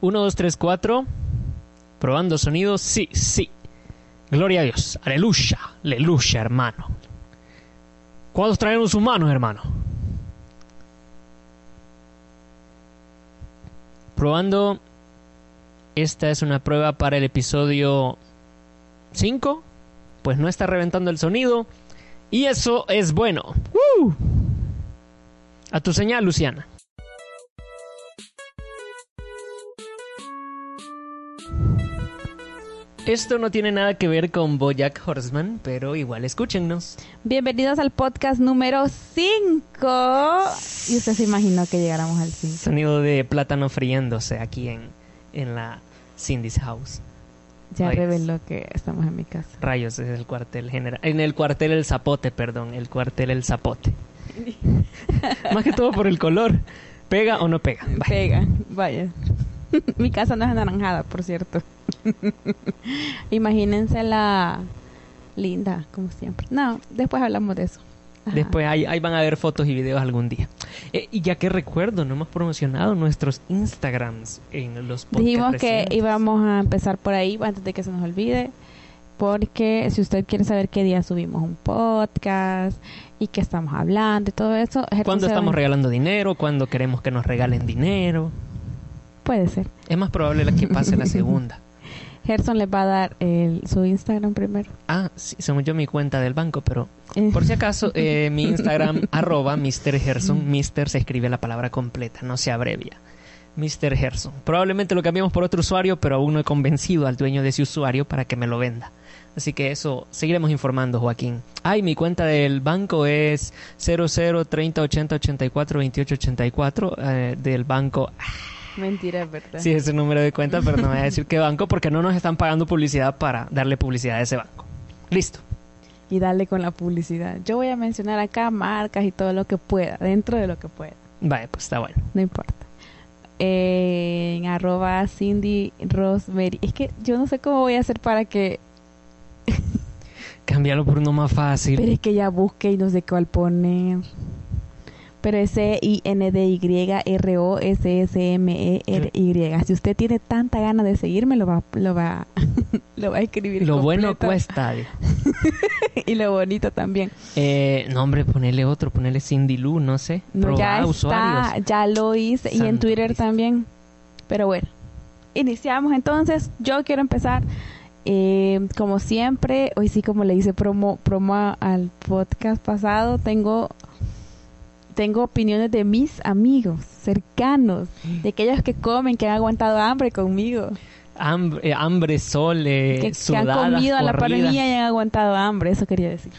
1, 2, 3, 4. Probando sonido. Sí, sí. Gloria a Dios. Aleluya. Aleluya, hermano. ¿Cuántos traemos sus manos, hermano? Probando. Esta es una prueba para el episodio 5. Pues no está reventando el sonido. Y eso es bueno. A tu señal, Luciana. Esto no tiene nada que ver con Bojack Horseman, pero igual escúchennos. Bienvenidos al podcast número 5. Y usted se imaginó que llegáramos al 5. Sonido de plátano friéndose aquí en, en la Cindy's House. Ya reveló que estamos en mi casa. Rayos, es el cuartel general. En el cuartel El Zapote, perdón. El cuartel El Zapote. Más que todo por el color. ¿Pega o no pega? Vaya. Pega, vaya. mi casa no es anaranjada, por cierto. Imagínense la linda, como siempre. No, después hablamos de eso. Ajá. Después ahí, ahí van a ver fotos y videos algún día. Eh, y ya que recuerdo, no hemos promocionado nuestros Instagrams en los podcasts Dijimos que íbamos a empezar por ahí antes de que se nos olvide. Porque si usted quiere saber qué día subimos un podcast y qué estamos hablando y todo eso. Gerson ¿Cuándo se va- estamos regalando dinero? ¿Cuándo queremos que nos regalen dinero? Puede ser. Es más probable la que pase la segunda. Gerson les va a dar el, su Instagram primero. Ah, sí, según yo mi cuenta del banco, pero Eh, por si acaso, eh, mi Instagram, arroba Mr. Gerson. Mr. se escribe la palabra completa, no se abrevia. Mr. Gerson. Probablemente lo cambiamos por otro usuario, pero aún no he convencido al dueño de ese usuario para que me lo venda. Así que eso seguiremos informando, Joaquín. Ay, mi cuenta del banco es 00 30 80 84 28 84 eh, del banco. Mentira, es verdad. Sí, es número de cuenta, pero no voy a decir qué banco porque no nos están pagando publicidad para darle publicidad a ese banco. Listo. Y darle con la publicidad. Yo voy a mencionar acá marcas y todo lo que pueda, dentro de lo que pueda. Vale, pues está bueno. No importa. Eh, en arroba Cindy Rosemary. Es que yo no sé cómo voy a hacer para que... Cámbialo por uno más fácil. Pero es que ya busque y no sé cuál poner. Pero es C-I-N-D-Y-R-O-S-S-M-E-R-Y. Si usted tiene tanta gana de seguirme, lo va, lo va, lo va a escribir. Lo bueno completo. cuesta. digo. y lo bonito también. Eh, no, hombre, ponele otro, ponele Cindy Lou, no sé. No, Probar ya está, usuarios. ya lo hice. y en Twitter Cristo. también. Pero bueno, iniciamos entonces. Yo quiero empezar. eh, como siempre, hoy sí, como le hice promo, promo al podcast pasado, tengo, tengo opiniones de mis amigos cercanos, de aquellos que comen, que han aguantado hambre conmigo, Hambre, eh, hambre, sol, eh, que, que han comido a la par mía y han aguantado hambre, eso quería decir.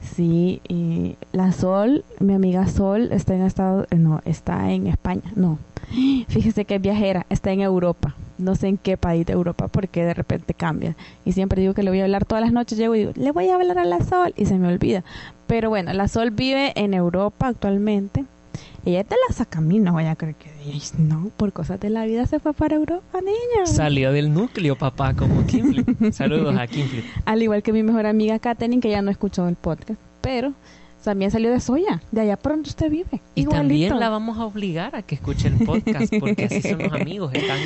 Sí, y la Sol, mi amiga Sol, está en Estados, eh, no, está en España, no. Fíjese que es viajera, está en Europa. No sé en qué país de Europa, porque de repente cambia. Y siempre digo que le voy a hablar todas las noches, llego y digo, le voy a hablar a la Sol, y se me olvida. Pero bueno, la Sol vive en Europa actualmente. Ella de la Sacamina, vaya a creer que "Ay, no, por cosas de la vida se fue para Europa, niña. Salió del núcleo, papá, como Kimflip. Saludos a Kimflip. Al igual que mi mejor amiga Katherine, que ya no escuchó el podcast, pero también salió de Soya, de allá por donde usted vive. Y Igualito. también la vamos a obligar a que escuche el podcast, porque así son los amigos. Están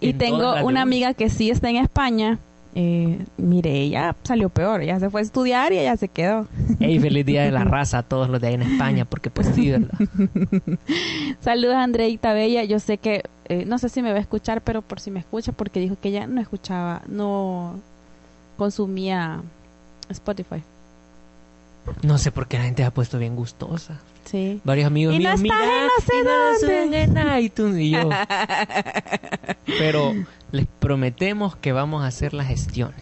Y en tengo una amiga que sí está en España. Eh, mire, ella salió peor, ella se fue a estudiar y ella se quedó. Ey, feliz día de la raza a todos los de ahí en España, porque pues sí, ¿verdad? Saludos Andreita Bella, yo sé que, eh, no sé si me va a escuchar, pero por si me escucha, porque dijo que ella no escuchaba, no consumía Spotify. No sé por qué la gente se ha puesto bien gustosa. Sí. Varios amigos Y no míos, mira, no sé y no lo dónde". suben en iTunes", y yo. Pero les prometemos que vamos a hacer las gestiones.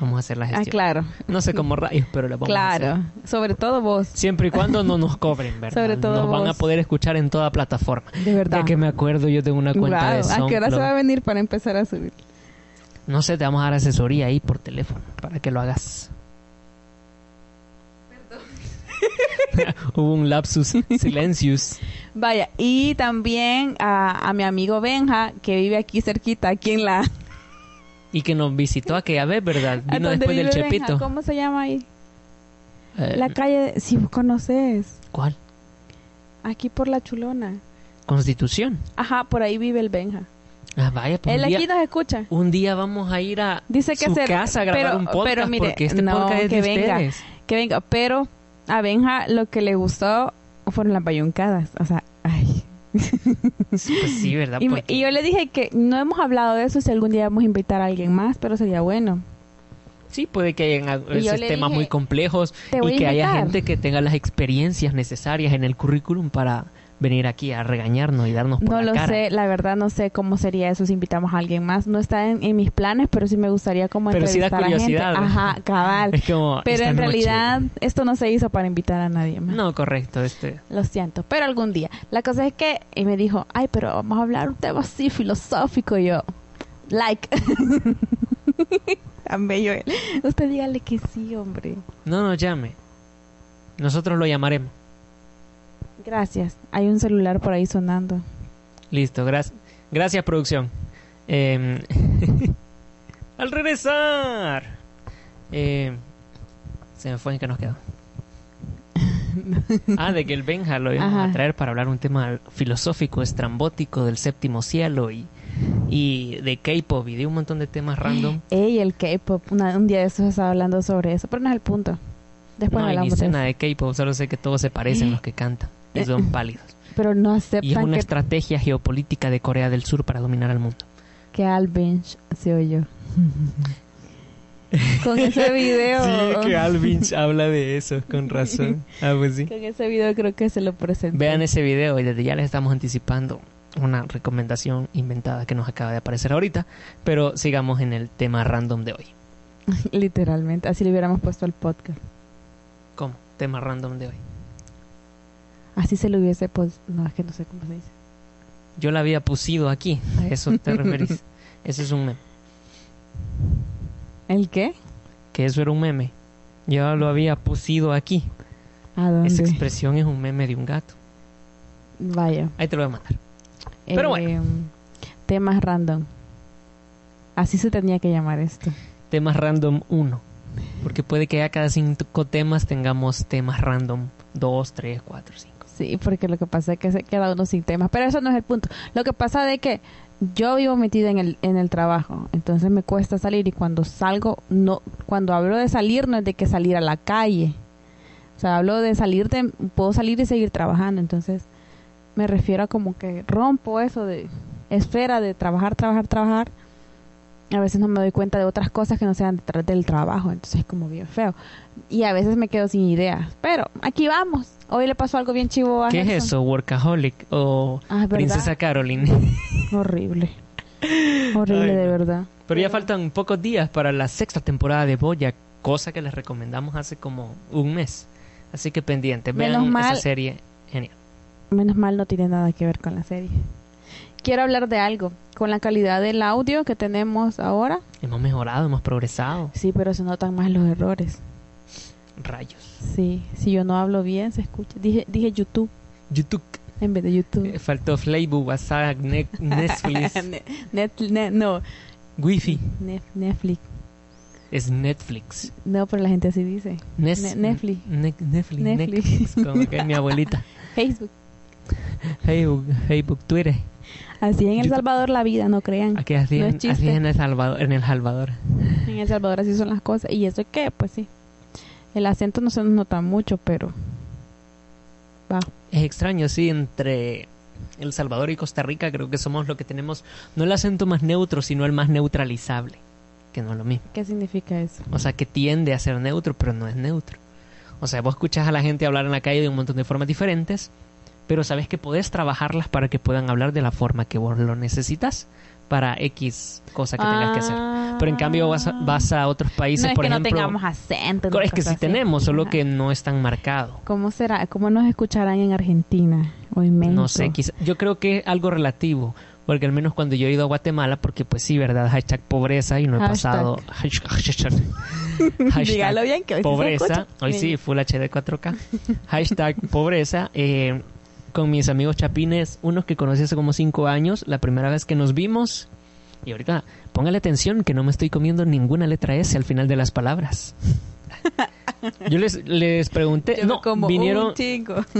Vamos a hacer las Ah, gestiones. claro, No sé cómo rayos, pero las vamos a hacer. claro. Sobre todo vos, Siempre y cuando no nos cobren, ¿verdad? Sobre todo nos van a vos. poder escuchar en toda plataforma. de verdad. Ya que me acuerdo, yo tengo una cuenta de Guau, ¿A qué hora se va a SoundCloud. venir para empezar a subir? No sé, te vamos a dar asesoría ahí por teléfono para que lo hagas. Hubo un lapsus silencius. Vaya, y también a, a mi amigo Benja, que vive aquí cerquita, aquí en la... Y que nos visitó aquella vez, ¿verdad? ¿A Vino después del Benja? Chepito. ¿Cómo se llama ahí? Eh, La calle, si vos conoces, ¿Cuál? aquí por la Chulona. Constitución. Ajá, por ahí vive el Benja. Ah, vaya, pues Él un día, aquí nos escucha. un día vamos a ir a Dice que su se- casa a grabar pero- un podcast pero mire, porque este no, podcast es que de venga. ustedes. Que venga, pero a Benja lo que le gustó fueron las bayuncadas. O sea, ay. Pues sí, ¿verdad? Y, me- Porque- y yo le dije que no hemos hablado de eso si algún día vamos a invitar a alguien más, pero sería bueno. Sí, puede que hayan temas dije, muy complejos "Te voy y que haya invitar". gente que tenga las experiencias necesarias en el currículum para venir aquí a regañarnos y darnos por No la lo cara. sé, la verdad no sé cómo sería eso si invitamos a alguien más. No está en, en mis planes, pero sí me gustaría como Pero sí da entrevistar a gente. curiosidad. Ajá, cabal. Es como Pero en noche- realidad esto no se hizo para invitar a nadie más. No, correcto. Este, Lo siento, pero algún día. La cosa es que y me dijo, ay, pero vamos a hablar un tema así filosófico. Y yo, like. Tan bello él. Usted dígale que sí, hombre. no nos llame. Nosotros lo llamaremos. Gracias. Hay un celular por ahí sonando. Listo, gracias. Gracias, producción. Eh, al regresar. Eh, se me fue en que nos quedó. Ah, de que el Benja lo íbamos Ajá. a traer para hablar un tema filosófico, estrambótico del séptimo cielo y, y de K-pop y de un montón de temas random. Ey, el K-pop. Un día de estos estaba hablando sobre eso, pero no es el punto. Después no, ni hablamos de nada eso. de K-pop, solo sé que todos se parecen los que cantan y son pálidos. Pero no Y es aceptan una que, estrategia geopolítica de Corea del Sur para dominar al mundo. que Al Bench se oyó. Con ese video. Alvin habla de eso, con razón. Ah, pues sí. Con ese video creo que se lo presenté. Vean ese video y desde ya les estamos anticipando una recomendación inventada que nos acaba de aparecer ahorita, pero sigamos en el tema random de hoy. Literalmente, así le hubiéramos puesto al podcast. ¿Cómo? Tema random de hoy. Así se lo hubiese pues no es que no sé cómo se dice. Yo la había pusido aquí, a eso te referís. Eso es un meme. ¿El qué? Que eso era un meme. Yo lo había pusido aquí. ¿A dónde? Esa expresión es un meme de un gato. Vaya. Ahí te lo voy a mandar. Pero bueno. Eh, Temas random. Así se tenía que llamar esto. Temas random 1. Porque puede que a cada cinco temas tengamos temas random 2, 3, 4, 5. Sí, porque lo que pasa es que se queda uno sin temas. Pero eso no es el punto. Lo que pasa de que yo vivo metida en el, en el trabajo. Entonces me cuesta salir y cuando salgo, no, cuando hablo de salir no es de que salir a la calle. O sea, hablo de salir de, puedo salir y seguir trabajando. Entonces me refiero a como que rompo eso de esfera de trabajar, trabajar, trabajar. A veces no me doy cuenta de otras cosas que no sean detrás del trabajo. Entonces es como bien feo. Y a veces me quedo sin ideas. Pero aquí vamos. Hoy le pasó algo bien chivo a ¿Qué es eso? ¿Workaholic o Ah. Princesa Caroline? Horrible. Horrible Ay, de verdad. Pero ya faltan pocos días para la sexta temporada de Boya, cosa que les recomendamos hace como un mes. Así que pendiente, vean mal- esa serie. Genial. Menos mal no tiene nada que ver con la serie. Quiero hablar de algo. Con la calidad del audio que tenemos ahora, Hemos mejorado, hemos progresado. sí, pero se notan más los errores. Rayos. Sí, si yo no hablo bien, se escucha. Dije, dije YouTube YouTube. en vez de YouTube. Eh, faltó Facebook, WhatsApp, Ne- Netflix, Ne- Net- ne- no, Wi-Fi. Nef- Netflix. Es Netflix. No, pero la gente así dice. Nes- Ne- Netflix. Ne- Netflix. Netflix. Netflix, Como que es mi abuelita. Facebook. Facebook, Facebook, Twitter. Así en El. Salvador la vida, no crean. Aquí así, No es en- así en El Salvador. En el Salvador. En El Salvador así son las cosas. ¿Y eso qué? Pues sí. El acento no se nos nota mucho, pero... Va. Es extraño, sí, entre El Salvador y Costa Rica creo que somos lo que tenemos, no el acento más neutro, sino el más neutralizable, que no es lo mismo. ¿Qué significa eso? O sea, que tiende a ser neutro, pero no es neutro. O sea, vos escuchas a la gente hablar en la calle de un montón de formas diferentes, pero sabes que podés trabajarlas para que puedan hablar de la forma que vos lo necesitas para X cosa que tengas que hacer. Pero en cambio vas a, vas a otros países, Ah. no es por que ejemplo... no tengamos acento. es que sí así. tenemos, solo que no es tan marcado. ¿Cómo será? ¿Cómo nos escucharán en Argentina o en México? No sé, quizá, yo creo que es algo relativo, porque al menos cuando yo he ido a Guatemala, porque pues sí, ¿verdad? Hashtag pobreza y no he Hashtag. pasado... Hashtag, hashtag Dígalo bien, que hoy se pobreza, hoy sí, Full HD 4K. Hashtag pobreza, eh, con mis amigos chapines, unos que conocí hace como cinco años, la primera vez que nos vimos, y ahorita póngale atención que no me estoy comiendo ninguna letra S al final de las palabras. Yo les, les pregunté, Yo no, como vinieron,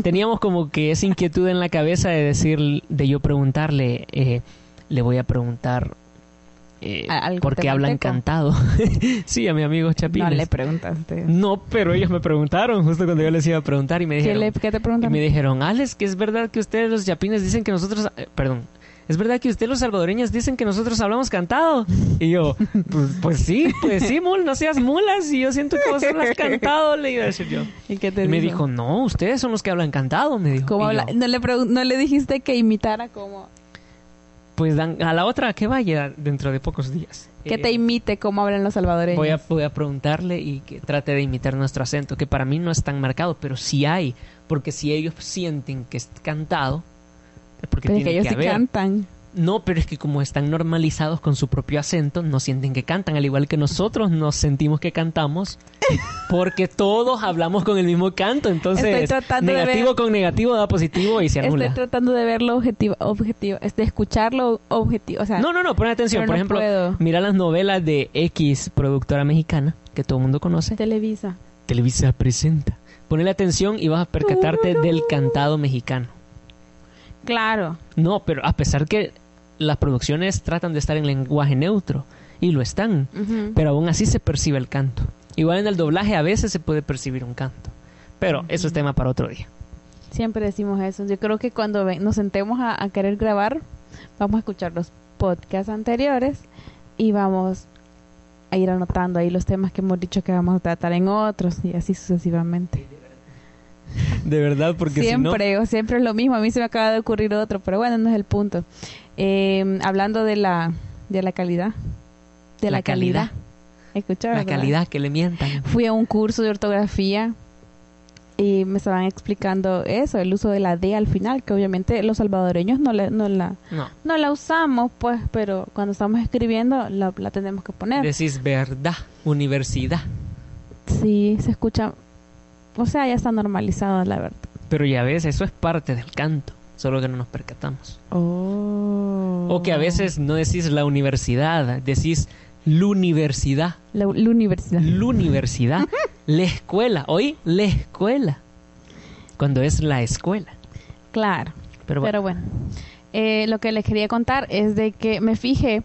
teníamos como que esa inquietud en la cabeza de decir, de yo preguntarle, eh, le voy a preguntar eh, ¿A- algo por qué hablan cantado. sí, a mi amigo Chapines. No le preguntaste. No, pero ellos me preguntaron justo cuando yo les iba a preguntar y me ¿Qué, dijeron, le, ¿Qué te y preguntan? me dijeron, Alex, que es verdad que ustedes los chapines dicen que nosotros, eh, perdón, es verdad que ustedes los salvadoreños dicen que nosotros hablamos cantado. Y yo, pues, pues sí, pues sí, mul, no seas mulas. Y yo siento que vos hablas cantado, le iba a decir yo. ¿Y qué te Y me dijo? dijo, no, ustedes son los que hablan cantado, me dijo. ¿Cómo Y habla? yo, ¿No, le ¿No le dijiste que imitara como... Pues dan- a la otra que vaya dentro de pocos días. Que Eh, te imite cómo hablan los salvadoreños? Voy a, voy a preguntarle y que trate de imitar nuestro acento, que para mí no es tan marcado, pero sí hay, porque si ellos sienten que es cantado, porque Pero es tiene que ellos que sí haber. cantan. No, pero es que como están normalizados con su propio acento, no sienten que cantan, al igual que nosotros nos sentimos que cantamos, porque todos hablamos con el mismo canto, entonces Estoy negativo ver- con negativo da positivo y se Estoy anula. tratando de verlo objetivo, objetivo, es de escucharlo objetivo, o sea, No, no, no, pon atención. Por no ejemplo, puedo. mira las novelas de X productora mexicana, que todo el mundo conoce. Televisa. Televisa presenta. Ponle atención y vas a percatarte del cantado mexicano. Claro. No, pero a pesar que las producciones tratan de estar en lenguaje neutro, y lo están, pero aún así se percibe el canto. Igual en el doblaje a veces se puede percibir un canto. Pero eso es tema para otro día. Siempre decimos eso. Yo creo que cuando nos sentemos a, a querer grabar, vamos a escuchar los podcasts anteriores y vamos a ir anotando ahí los temas que hemos dicho que vamos a tratar en otros y así sucesivamente. De verdad, porque siempre, o siempre es lo mismo. A mí se me acaba de ocurrir otro, pero bueno, no es el punto. Eh, hablando de la, de la calidad. De la, La calidad. calidad. Escuchaba, la ¿verdad? calidad que le mientan. Fui a un curso de ortografía y me estaban explicando eso, el uso de la D al final, que obviamente los salvadoreños no, le- no, la, No. no la usamos, pues, pero cuando estamos escribiendo la, la tenemos que poner. Decís verdad, universidad. Sí, se escucha, o sea, ya está normalizado, la verdad. Pero ya ves, eso es parte del canto, solo que no nos percatamos. Oh. O que a veces no decís la universidad, decís la universidad, La, la universidad. la universidad, la escuela, hoy la escuela, cuando es la escuela. Claro. Pero, Pero bueno, bueno, eh, lo que les quería contar es de que me fijé,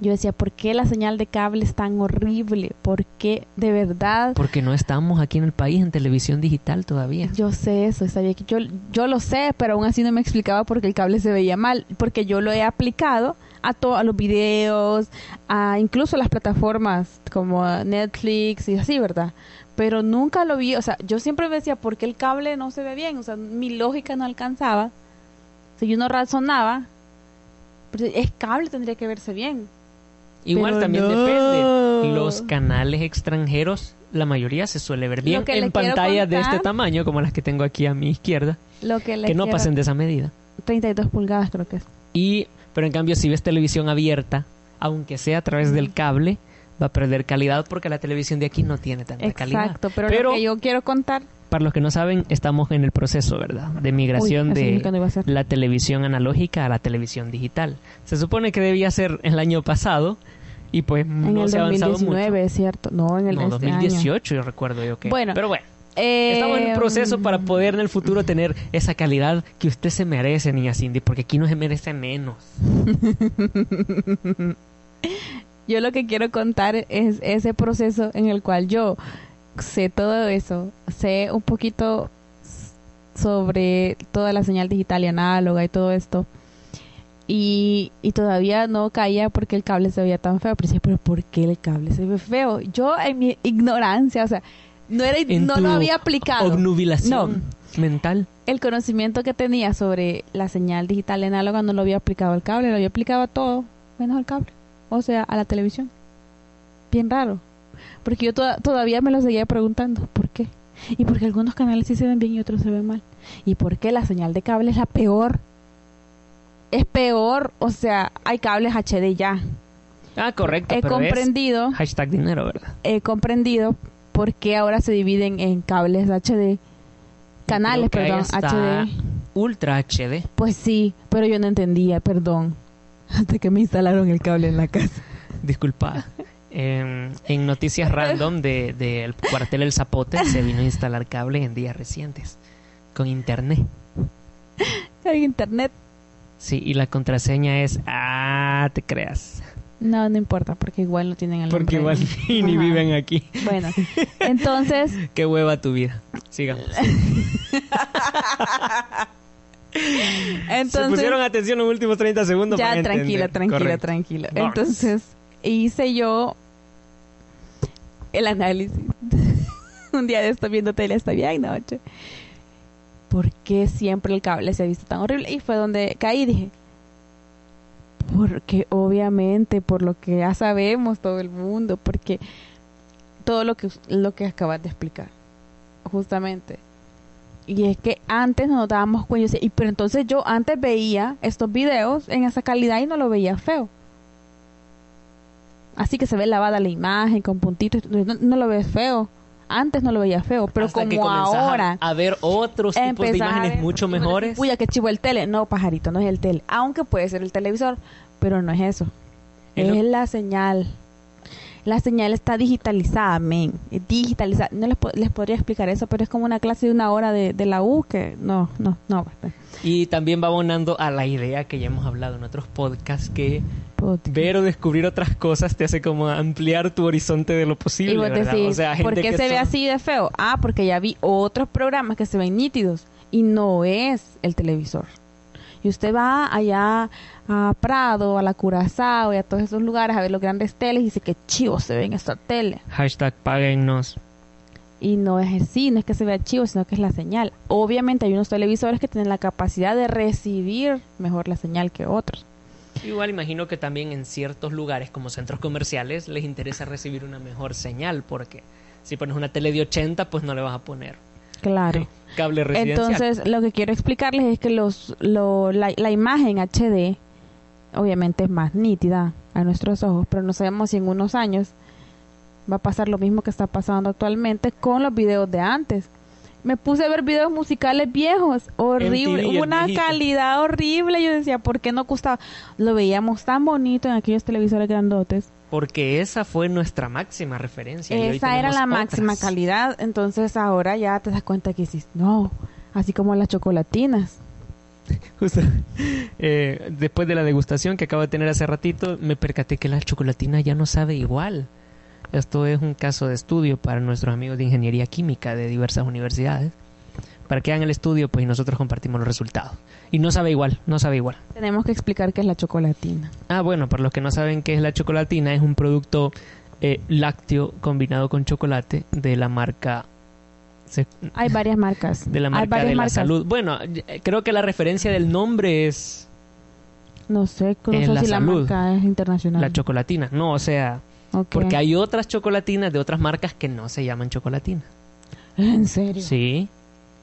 yo decía, ¿por qué la señal de cable es tan horrible? ¿Por qué de verdad? porque no estamos aquí en el país en televisión digital todavía. Yo sé eso, sabía que yo, yo lo sé, pero aún así no me explicaba por qué el cable se veía mal, porque yo lo he aplicado a todos los videos, a incluso las plataformas como Netflix y así, ¿verdad? Pero nunca lo vi, o sea, yo siempre me decía, ¿por qué el cable no se ve bien? O sea, mi lógica no alcanzaba. Si yo no razonaba, pero es cable, tendría que verse bien. Igual Pero también no. depende. Los canales extranjeros, la mayoría se suele ver bien en pantallas de este tamaño, como las que tengo aquí a mi izquierda, Lo que, no quiero- pasen de esa medida. 32 pulgadas creo que es. Y, pero en cambio, si ves televisión abierta, aunque sea a través del cable, va a perder calidad porque la televisión de aquí no tiene tanta calidad. Exacto, pero, Pero- lo que yo quiero contar... Para los que no saben, estamos en el proceso, ¿verdad? De migración Uy, de la televisión analógica a la televisión digital. Se supone que debía ser el año pasado y pues En no el se ha avanzado 2019, mucho. es cierto. No, en el No, este año. 2018 yo recuerdo yo que. Bueno, Pero bueno, Eh, estamos en el proceso para poder en el futuro tener esa calidad que usted se merece, niña Cindy, porque aquí no se merece menos. Yo lo que quiero contar es ese proceso en el cual yo sé todo eso, sé un poquito sobre toda la señal digital y análoga y todo esto. Y, y todavía no caía porque el cable se veía tan feo. Pero decía, pero ¿por qué el cable se ve feo? Yo en mi ignorancia, o sea, no, era, En no lo había aplicado. Obnubilación mental. el conocimiento que tenía sobre la señal digital y análoga no lo había aplicado al cable, lo había aplicado a todo, menos al cable, o sea, a la televisión. Bien raro, porque yo toda- todavía me lo seguía preguntando, ¿por qué? Y porque algunos canales sí se ven bien y otros se ven mal. ¿Y por qué la señal de cable es la peor? Es peor, o sea, hay cables HD ya. Ah, correcto. He pero es comprendido, hashtag dinero, ¿verdad? he comprendido por qué ahora se dividen en cables HD, canales, perdón, HD. Ultra HD. Pues sí, pero yo no entendía, perdón. Hasta que me instalaron el cable en la casa. Disculpa. En, en noticias random del de, del cuartel El Zapote se vino a instalar cable en días recientes con internet. En internet. Sí, y la contraseña es... Ah, te creas. No, no importa, porque igual no tienen el Porque igual ni viven aquí. Bueno, entonces, Qué hueva tu vida. Sigamos. Se entonces pusieron atención los últimos 30 segundos ya para tranquila, entender. tranquila, Correcto. tranquila. Entonces, hice yo el análisis. Un día de esto viendo tele hasta bien noche. ¿Por qué siempre el cable se ha visto tan horrible? Y fue donde caí y dije, porque obviamente, por lo que ya sabemos todo el mundo, porque todo lo que, lo que acabas de explicar, justamente. Y es que antes no nos dábamos cuenta, y, pero entonces yo antes veía estos videos en esa calidad y no lo veía feo. Así que se ve lavada la imagen con puntitos, no, no lo ves feo. Antes no lo veía feo, pero Hasta que como a- ahora A, ver otros tipos de imágenes ver- mucho mejores. Uy, qué chivo el tele. No, pajarito, no es el tele. Aunque puede ser el televisor, pero no es eso. Es lo- la señal. La señal está digitalizada, men. Digitalizada. No les, po- les podría explicar eso, pero es como una clase de una hora de, de la U que no, no, no. Y también va abonando a la idea que ya hemos hablado en otros podcasts que Ver o descubrir otras cosas te hace como ampliar tu horizonte de lo posible, Y vos ¿verdad? decís, o sea, gente ¿por qué que se ve así de feo? Ah, porque ya vi otros programas que se ven nítidos y no es el televisor. Y usted va allá a Prado, a la Curazao y a todos esos lugares a ver los grandes teles y dice que chivo se ve en esta tele. Hashtag páguennos. Y no es así, no es que se vea chivo, sino que es la señal. Obviamente hay unos televisores que tienen la capacidad de recibir mejor la señal que otros. Igual imagino que también en ciertos lugares como centros comerciales les interesa recibir una mejor señal porque si pones una tele de 80 pues no le vas a poner Claro. cable residencial. Entonces, lo que quiero explicarles es que los, lo- la, la imagen HD obviamente es más nítida a nuestros ojos, pero no sabemos si en unos años va a pasar lo mismo que está pasando actualmente con los videos de antes. Me puse a ver videos musicales viejos, horrible, MTV, una calidad horrible. Yo decía, ¿por qué no gustaba? Lo veíamos tan bonito en aquellos televisores grandotes. Porque esa fue nuestra máxima referencia. y Esa era la otras. máxima calidad. Entonces ahora ya te das cuenta que dices, no, así como las chocolatinas. Justo, eh, después de la degustación que acabo de tener hace ratito, me percaté que la chocolatina ya no sabe igual. Esto es un caso de estudio para nuestros amigos de ingeniería química de diversas universidades. Para que hagan el estudio, pues y nosotros compartimos los resultados. Y no sabe igual, no sabe igual. Tenemos que explicar qué es la chocolatina. Ah, bueno, para los que no saben qué es la chocolatina, es un producto eh, lácteo combinado con chocolate de la marca se- Hay varias marcas. de la marca de la marcas. salud. Bueno, creo que la referencia del nombre es No sé, no sé la si salud. la marca es internacional. la chocolatina. No, o sea, Ok. porque hay otras chocolatinas de otras marcas que no se llaman chocolatina. ¿En serio? Sí,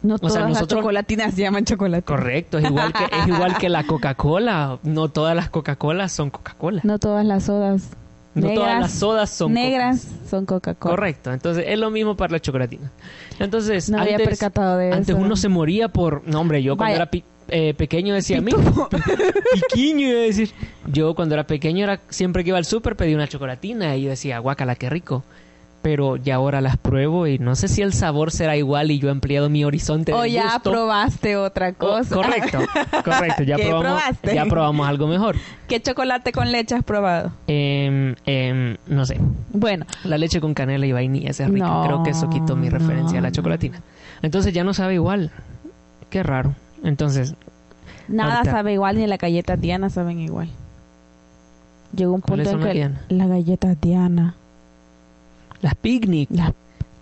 No sea, todas las nosotros- chocolatinas se llaman chocolate. correcto. Es igual que, es igual que la Coca-Cola. No todas las Coca-Colas son Coca-Cola. No todas las sodas No negras, todas las sodas son negras Coca- son Coca-Cola. Correcto. Entonces es lo mismo para la chocolatina. Entonces, No había antes, percatado de antes eso. uno se moría por... No, hombre, yo cuando Vaya. era eh, pequeño decía... "Mi- Piquiño iba a decir. Yo cuando era pequeño era siempre que iba al súper pedía una chocolatina y yo decía, guácala, qué rico. Pero ya ahora las pruebo y no sé si el sabor será igual y yo he ampliado mi horizonte O de ya gusto. probaste otra Oh, cosa. correcto, correcto. Ya ¿Qué probamos, probaste? ya probamos algo mejor. ¿Qué chocolate con leche has probado? Em, no sé, Bueno, la leche con canela y vainilla esa es rica. No, Creo que eso quitó mi referencia a la chocolatina. Entonces ya no sabe igual. Qué raro. Entonces, nada Ahorita- sabe igual, ni las galletas Diana saben igual. Llegó un ¿Cuáles punto en que Diana? las galletas Diana. las picnic. Las...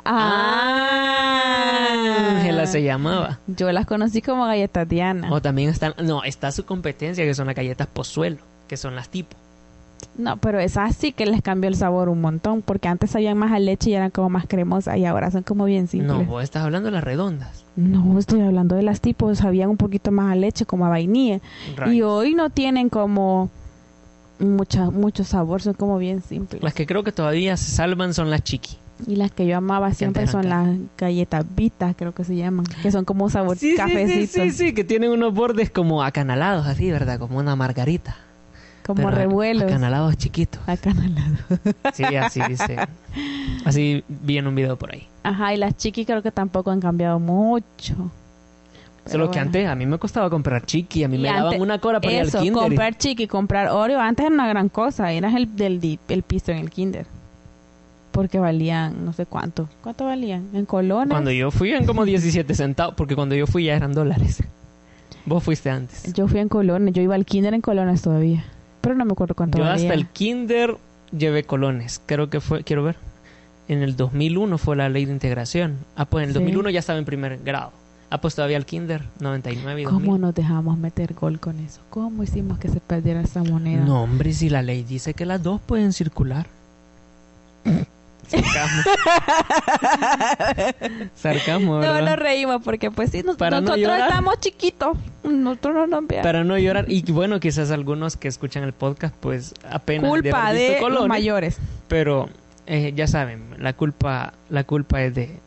Ah, Ángela se llamaba. Yo las conocí como galletas Diana. O también están, no, está su competencia que son las galletas pozuelo, que son las tipo. No, pero esas sí que les cambió el sabor un montón, porque antes sabían más a leche y eran como más cremosas y ahora son como bien No, simples. vos estás hablando de las redondas. No, estoy hablando de las tipos, sabían un poquito más a leche, como a vainilla. Y hoy no tienen como mucha, mucho sabor, son como bien simples. Las que creo que todavía se salvan son las chiqui. Y las que yo amaba siempre son las galletas Vita, creo que se llaman, que son como sabor Sí, sí, sí, sí, que tienen unos bordes como acanalados así, ¿verdad? Como una margarita. Como Pero revuelos. Acanalados chiquitos. Acanalados. Sí, así dice. Así vi en un video por ahí. Ajá, y las chiquis creo que tampoco han cambiado mucho. Solo que bueno. antes a mí me costaba comprar chiqui, a mí Y me daban una cola para ir al Eso, kinder. comprar chiqui, comprar Oreo, antes era una gran cosa, eras el del di- el piso en el kinder. Porque valían, no sé cuánto. ¿Cuánto valían? En colones. Cuando yo fui en como 17 centavos, porque cuando yo fui ya eran dólares. Vos fuiste antes. Yo fui en colones, yo iba al kinder en colones todavía. Pero no me acuerdo cuánto Yo valía. hasta el kinder llevé colones. Creo que fue, quiero ver. En el 2001 fue la ley de integración. Ah, pues en el Sí. 2001 ya estaba en primer grado. Ah, pues todavía el kinder, 99 y 2000. ¿Cómo nos dejamos meter gol con eso? ¿Cómo hicimos que se perdiera esa moneda? No, hombre, si la ley dice que las dos pueden circular. Sarcasmo. Sarcasmo, No, nos reímos porque pues sí, nos- Para no nosotros llorar. estamos chiquitos. Nosotros no nos veamos. Para no llorar. Y bueno, quizás algunos que escuchan el podcast, pues apenas Culpa de los mayores. Pero eh, ya saben, la culpa, la culpa es de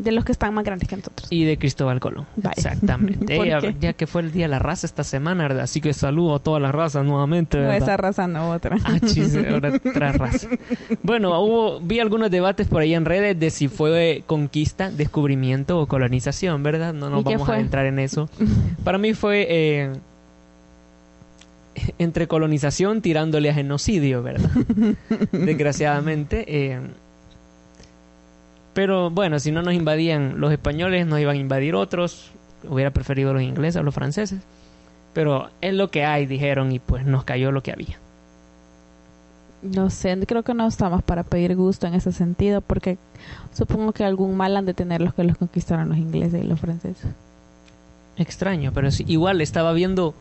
De los que están más grandes que nosotros. y de Cristóbal Colón. Exactamente. ¿Por ya, que fue el día de la raza esta semana, ¿verdad? Así que saludo a toda la raza nuevamente. No esa raza, no otra. Ah, chis, otra raza. Bueno, hubo, vi algunos debates por ahí en redes de si fue conquista, descubrimiento o colonización, ¿verdad? No nos ¿Y qué vamos a entrar en eso. Para mí fue eh, entre colonización tirándole a genocidio, ¿verdad? Desgraciadamente. eh, pero bueno, si no nos invadían los españoles, nos iban a invadir otros. Hubiera preferido los ingleses o los franceses. Pero es lo que hay, dijeron, y pues nos cayó lo que había. No sé, creo que no estamos para pedir gusto en ese sentido porque supongo que algún mal han de tener los que los conquistaron los ingleses y los franceses. Extraño, pero sí, igual estaba viendo.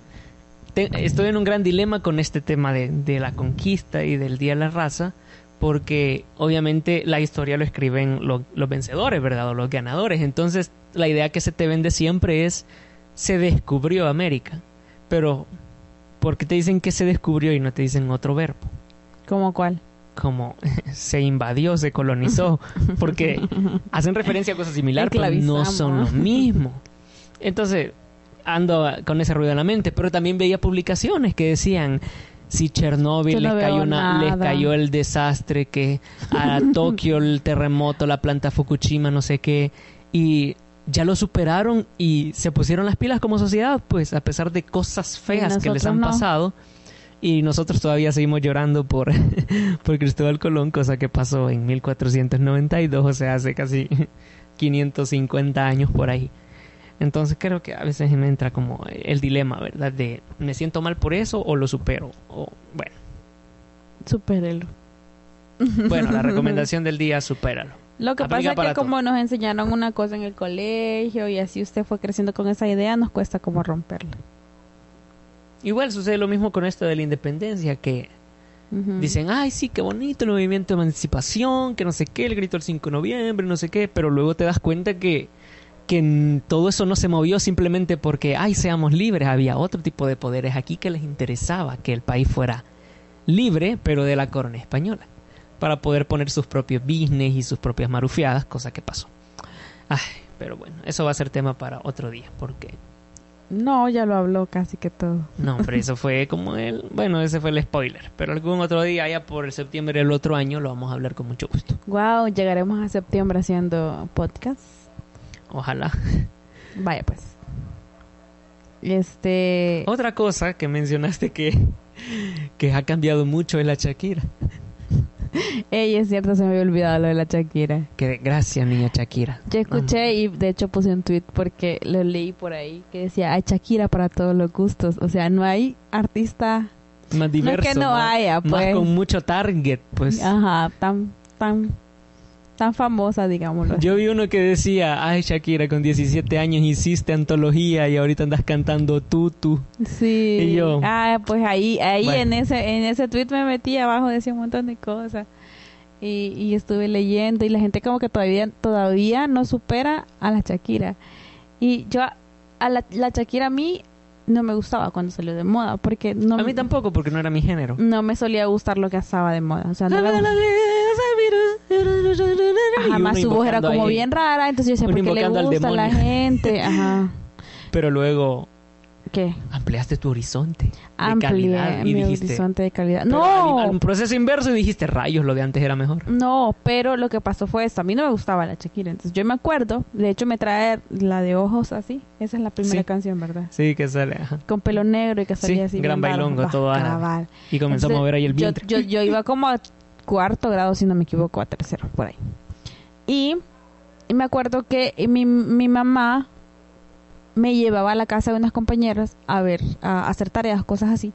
te- estoy en un gran dilema con este tema de, de la conquista y del Día de la Raza, porque obviamente la historia lo escriben lo- los vencedores, ¿verdad? O los ganadores. Entonces, la idea que se te vende siempre es: se descubrió América. Pero, ¿por qué te dicen que se descubrió y no te dicen otro verbo? ¿Cómo cuál? Como se invadió, se colonizó, porque hacen referencia a cosas similares, pero no son lo mismo. Entonces, ando con ese ruido en la mente, pero también veía publicaciones que decían si Chernóbil no les, cayó una- les nada. cayó el desastre, que a Tokio el terremoto, la planta Fukushima, no sé qué, y ya lo superaron y se pusieron las pilas como sociedad, pues a pesar de cosas feas que les han no. pasado. Y nosotros todavía seguimos llorando por, por Cristóbal Colón, cosa que pasó en 1492, o sea, hace casi 550 años por ahí. Entonces creo que a veces me entra como el dilema, ¿verdad? De me siento mal por eso o lo supero. O, bueno, Supérelo. bueno, la recomendación del día, supéralo. Lo que Aplica pasa es que como nos enseñaron una cosa en el colegio y así usted fue creciendo con esa idea, nos cuesta como romperla. Igual sucede lo mismo con esto de la independencia, que dicen, ay, sí, qué bonito el movimiento de emancipación, que no sé qué, el grito del 5 de noviembre, no sé qué, pero luego te das cuenta que, que todo eso no se movió simplemente porque, ay, seamos libres, había otro tipo de poderes aquí que les interesaba que el país fuera libre, pero de la corona española, para poder poner sus propios business y sus propias marufiadas, cosa que pasó. Ay, pero bueno, eso va a ser tema para otro día, porque No, ya lo habló casi que todo. no, hombre, eso fue como el. Bueno, ese fue el spoiler. Pero algún otro día, ya por el septiembre del otro año, lo vamos a hablar con mucho gusto. Wow, llegaremos a septiembre haciendo podcast. Ojalá. Vaya pues. Este, Otra cosa que mencionaste que, que ha cambiado mucho es la Shakira. ey, es cierto, se me había olvidado lo de la Shakira. Que gracias, niña Shakira. Yo escuché y de hecho puse un tweet porque lo leí por ahí que decía, hay Shakira para todos los gustos. O sea, no hay artista, Más diverso. no es que no más- haya, Más pues. con mucho target, pues. Ajá, tan, tan, tan famosa, digámoslo. Yo vi uno que decía, ay Shakira, con 17 años hiciste antología y ahorita andas cantando tutu. Sí. Y yo- Ah, pues ahí, ahí Bueno. en ese, en ese tweet me metí abajo, decía un montón de cosas. Y, y estuve leyendo y la gente como que todavía, todavía no supera a la Shakira. Y yo, a- a la, la Shakira a mí no me gustaba cuando salió de moda, porque no, A mí tampoco, porque no era mi género. no me solía gustar lo que estaba de moda. O sea, no me uno su voz era como ahí. bien rara, entonces yo decía, ¿por qué le gusta a la gente? Ajá. Pero luego ¿Qué? Ampliaste tu horizonte de Amplié calidad y mi dijiste... horizonte de calidad. No, al proceso inverso y dijiste, rayos, lo de antes era mejor. no, pero lo que pasó fue esto. A mí no me gustaba la Shakira. Entonces yo me acuerdo, de hecho me trae la de ojos así. Esa es la primera Sí. canción, ¿verdad? Sí, que sale, ajá. Con pelo negro y que salía Sí, así. gran bailongo, bárbaro. todo árabe. Y comenzó a mover ahí el yo, vientre. yo, yo iba como a cuarto grado, si no me equivoco, a tercero, por ahí. Y, y me acuerdo que mi, mi mamá me llevaba a la casa de unas compañeras a ver, a hacer tareas, cosas así.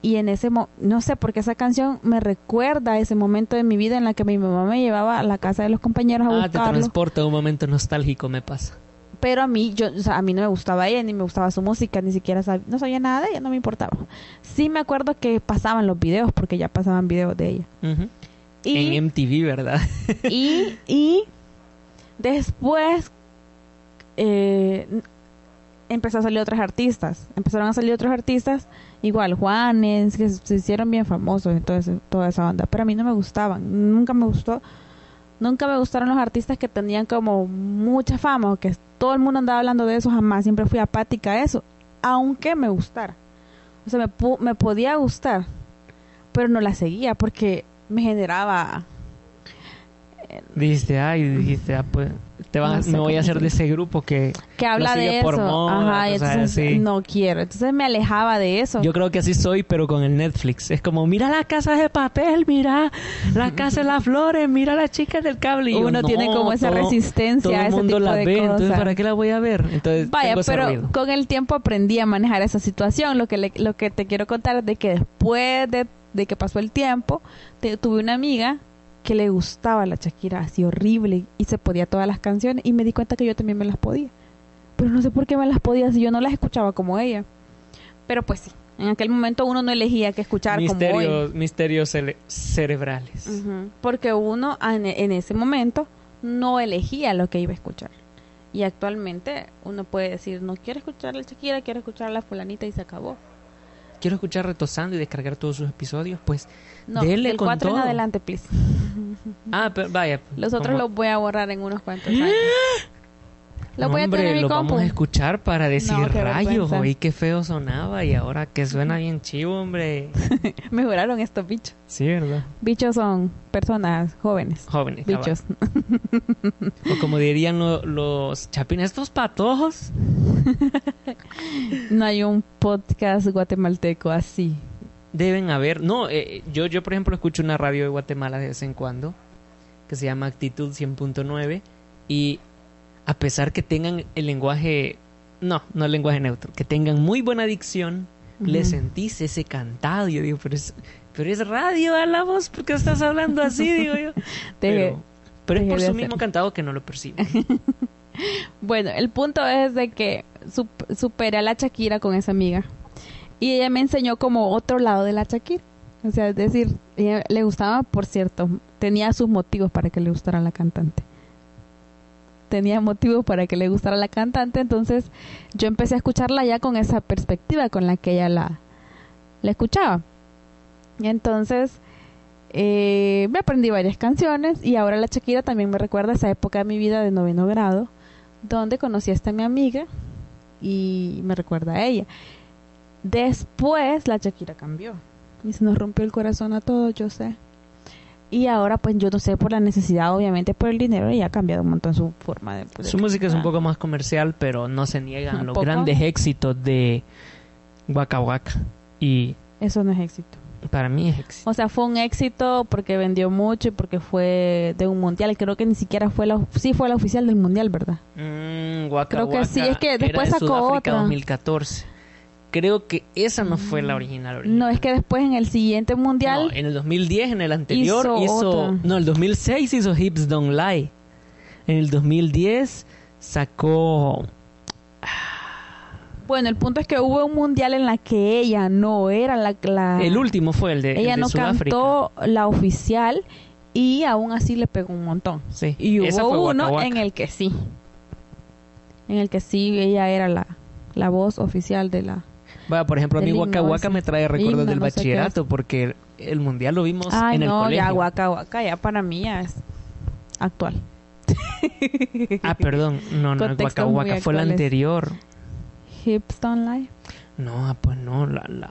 Y en ese mo no sé por qué esa canción me recuerda a ese momento de mi vida en la que mi mamá me llevaba a la casa de los compañeros a Ah, te buscarlo. transporta un momento nostálgico, me pasa. Pero a mí, yo, o sea, a mí no me gustaba ella, ni me gustaba su música, ni siquiera sab- no sabía nada de ella, no me importaba. Sí me acuerdo que pasaban los videos, porque ya pasaban videos de ella. Y, En MTV, ¿verdad? y, y después eh, empezó a salir otros artistas. Empezaron a salir otros artistas, igual Juanes, que se hicieron bien famosos en toda, esa banda. Pero a mí no me gustaban, nunca me gustó. Nunca me gustaron los artistas que tenían como mucha fama o que todo el mundo andaba hablando de eso, jamás. Siempre fui apática a eso, aunque me gustara. O sea, me, me podía gustar, pero no la seguía porque me generaba Dijiste, ay, dijiste, ah, pues, te van, No sé me voy a hacer de ese grupo que... que habla de por eso. moda, Ajá, entonces así. no quiero. Entonces me alejaba de eso. Yo creo que así soy, pero con el Netflix. Es como, mira la casa de papel, mira la casa de las flores, mira la chica del cable. Y yo, Uno tiene "No, como esa todo- resistencia Todo a ese mundo tipo la de ve, entonces cosas. ¿para qué la voy a ver? Entonces Vaya, pero ruido. con el tiempo aprendí a manejar esa situación. Lo que le- lo que te quiero contar es de que después de, de que pasó el tiempo, te- tuve una amiga que le gustaba la Shakira así horrible y se podía todas las canciones y me di cuenta que yo también me las podía. Pero no sé por qué me las podía si yo no las escuchaba como ella. Pero pues sí, en aquel momento uno no elegía qué escuchar como hoy. Misterios, misterios cere- cerebrales. Porque uno en, en ese momento no elegía lo que iba a escuchar. Y actualmente uno puede decir, no quiero escuchar a la Shakira, quiero escuchar a la fulanita y se acabó. Quiero escuchar Retosando y descargar todos sus episodios, pues... No, Dele del con 4 en todo. adelante, please. Ah, pero vaya. Los otros como- los voy a borrar en unos cuantos años. Los voy a tener en mi lo compu. vamos a escuchar para decir No, rayos, oí qué feo sonaba y ahora que suena bien chivo, hombre. Mejoraron estos bichos. Sí, ¿verdad? Bichos son personas jóvenes. Jóvenes. Bichos. O como dirían lo- los chapines, estos patojos. No hay un podcast guatemalteco así. Deben haber. No, eh, yo, yo por ejemplo escucho una radio de Guatemala de vez en cuando que se llama Actitud 100.9 y a pesar que tengan el lenguaje, no, no el lenguaje neutro, que tengan muy buena dicción, le sentís ese cantado. Yo digo, pero es, pero es radio a la voz, ¿por qué estás hablando así? Digo yo. Pero, pero es por su mismo cantado que no lo percibe. Bueno, el punto es de que sup- superé a la Shakira con esa amiga. Y ella me enseñó como otro lado de la Shakira. O sea, es decir, ella le gustaba, por cierto, tenía sus motivos para que le gustara la cantante. Tenía motivos para que le gustara la cantante, entonces yo empecé a escucharla ya con esa perspectiva con la que ella la, la escuchaba. Y entonces eh, me aprendí varias canciones y ahora la Shakira también me recuerda esa época de mi vida de noveno grado, donde conocí a esta mi amiga y me recuerda a ella. Después la Shakira cambió y se nos rompió el corazón a todos, yo sé. Y ahora pues yo no sé por la necesidad, obviamente por el dinero, y ha cambiado un montón su forma de... Su música es un poco más comercial, pero no se niegan ¿Un los poco? grandes éxitos de Waka Waka. Y Eso no es éxito. para mí es éxito. O sea, fue un éxito porque vendió mucho y porque fue de un mundial. Creo que ni siquiera fue la... Sí fue la oficial del mundial, ¿verdad? Mm, Waka Creo que Waka sí, es que era después de sacó Sudáfrica otra. 2014. Creo que esa no fue la original. original. No, es que después en el siguiente mundial... No, en el 2010, en el anterior, Hizo hizo. no, el 2006 hizo Hips Don't Lie. En el 2010 sacó. Bueno, el punto es que hubo un mundial en la que ella no era la... la- El último fue el de, el ella de no Sudáfrica. cantó la oficial y aún así le pegó un montón. Sí, Y esa hubo fue Waka uno Waka. en el que sí. En el que sí ella era la, la voz oficial de la... Bueno, por ejemplo, a mí Waka Waka me trae recuerdos Himno, del no bachillerato porque el mundial lo vimos Ay, en el no, colegio. ya Waka Waka ya para mí ya es actual. Ah, perdón, no, no, Contextos Waka Waka fue actuales. anterior. Hips Don't Lie. No, ah, pues no, la... la...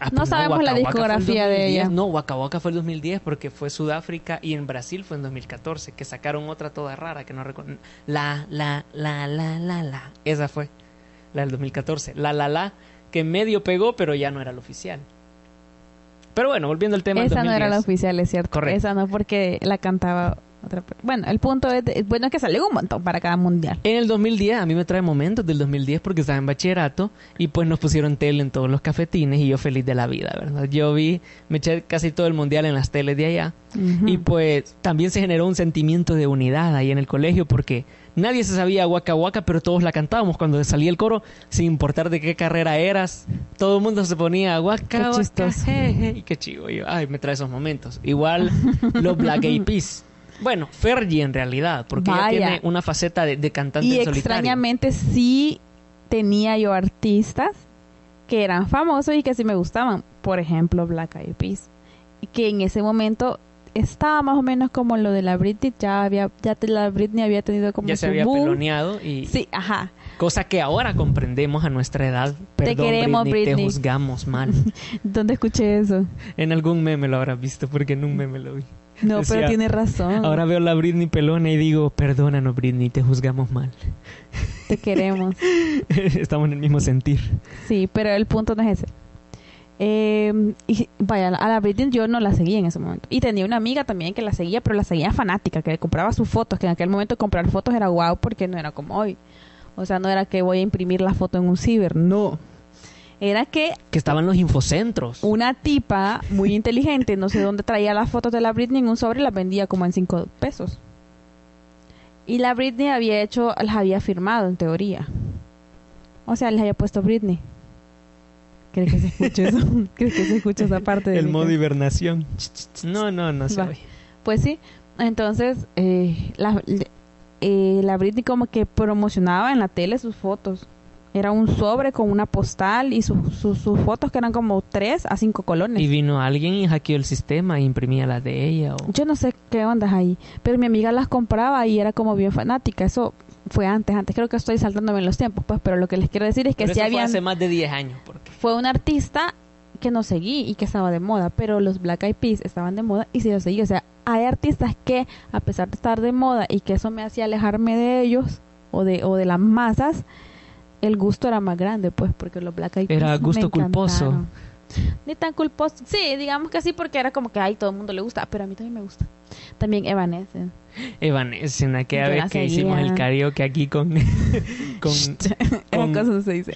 Ah, No pues sabemos la Waka Waka fue el discografía de 2010. ella. No, Waka Waka fue el 2010 porque fue Sudáfrica y en Brasil fue en 2014, que sacaron otra toda rara que no recuerdo. La, la, la, la, la, la. Esa fue, la del 2014. La, la, la, que medio pegó, pero ya no era la oficial. Pero bueno, volviendo al tema del Esa no era la 2010. oficial, es cierto. Correcto. Esa no porque la cantaba otra Bueno, el punto es, de- bueno, es que salió un montón para cada mundial. En el 2010, a mí me trae momentos del 2010 porque estaba en bachillerato y pues nos pusieron tele en todos los cafetines y yo feliz de la vida, ¿verdad? Yo vi, me eché casi todo el mundial en las teles de allá y pues también se generó un sentimiento de unidad ahí en el colegio porque nadie se sabía Waka Waka, pero todos la cantábamos cuando salía el coro, sin importar de qué carrera eras, todo el mundo se ponía Waka Qué Waka, y qué chivo, y yo, ay, me trae esos momentos. Igual los Black Eyed Peas. Bueno, Fergie en realidad, porque ella tiene una faceta de, de cantante Y en solitario. extrañamente sí tenía yo artistas que eran famosos y que sí me gustaban. Por ejemplo, Black Eyed Peas. Que en ese momento estaba más o menos como lo de la Britney. Ya había, ya te- la Britney había tenido como ya su se había boom. peloneado y Sí, ajá. cosa que ahora comprendemos a nuestra edad. Perdón, queremos, Britney, te Britney. juzgamos mal. ¿Dónde escuché eso? en algún meme lo habrás visto porque en un meme lo vi. No, Decía, pero tiene razón. Ahora veo la Britney pelona y digo, perdónanos Britney, te juzgamos mal. Te queremos. Estamos en el mismo sentir. Sí, pero el punto no es ese. Eh, y vaya, a la Britney yo no la seguía en ese momento. Y tenía una amiga también que la seguía, pero la seguía fanática, que le compraba sus fotos, que en aquel momento comprar fotos era guau porque no era como hoy. O sea, no era que voy a imprimir la foto en un ciber, no. Era que Que estaban los infocentros. una tipa muy inteligente, no sé dónde traía las fotos de la Britney en un sobre y las vendía como en cinco pesos. Y la Britney había hecho, las había firmado en teoría. O sea, les había puesto Britney. ¿Crees que se escucha eso? ¿Crees que se escucha esa parte de el modo hibernación. No, no, no se oye. Pues sí. Entonces, eh, la, eh, la Britney como que promocionaba en la tele sus fotos. Era un sobre con una postal y sus sus- sus fotos que eran como tres a cinco colones. Y vino alguien y hackeó el sistema e imprimía las de ella. O... Yo no sé qué ondas ahí, pero mi amiga las compraba y era como bien fanática. Eso fue antes, antes creo que estoy saltándome en los tiempos, pues, pero lo que les quiero decir es que Pero sí eso fue habían hace más de 10 años. Porque... fue un artista que no seguí y que estaba de moda, pero los Black Eyed Peas estaban de moda y sí los seguí. O sea, hay artistas que a pesar de estar de moda y que eso me hacía alejarme de ellos o de o de las masas, el gusto era más grande, pues, porque los Black Eyed Peas Era me gusto culposo. encantaron. Ni tan culposo. Sí, digamos que sí, porque era como que ay, todo el mundo le gusta, pero a mí también me gusta. También Evanescence. Evanescence, aquella vez que hicimos el karaoke aquí con, con, con- cosa se dice.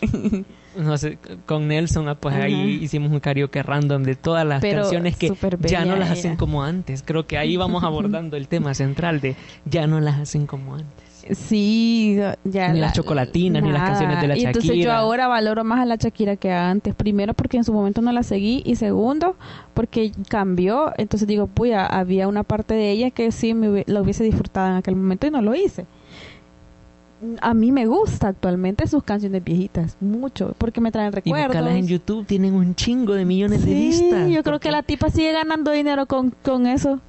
no sé, con Nelson, ah, pues Ajá. ahí hicimos un karaoke random de todas las Pero canciones que ya no las hacen como antes. Creo que ahí vamos abordando el tema central de ya no las hacen como antes. Sí, ya. Ni las chocolatinas, ni las canciones de la Y entonces yo Shakira. ahora valoro más a la Shakira que antes. Primero porque en su momento no la seguí y segundo porque cambió. Entonces digo, puya, había una parte de ella que sí me lo hubiese disfrutado en aquel momento y no lo hice. A mí me gusta actualmente sus canciones viejitas, mucho, porque me traen Y recuerdos. búscalas en YouTube, tienen un chingo de millones de Sí, vistas. yo creo porque- que la tipa sigue ganando dinero con, con eso.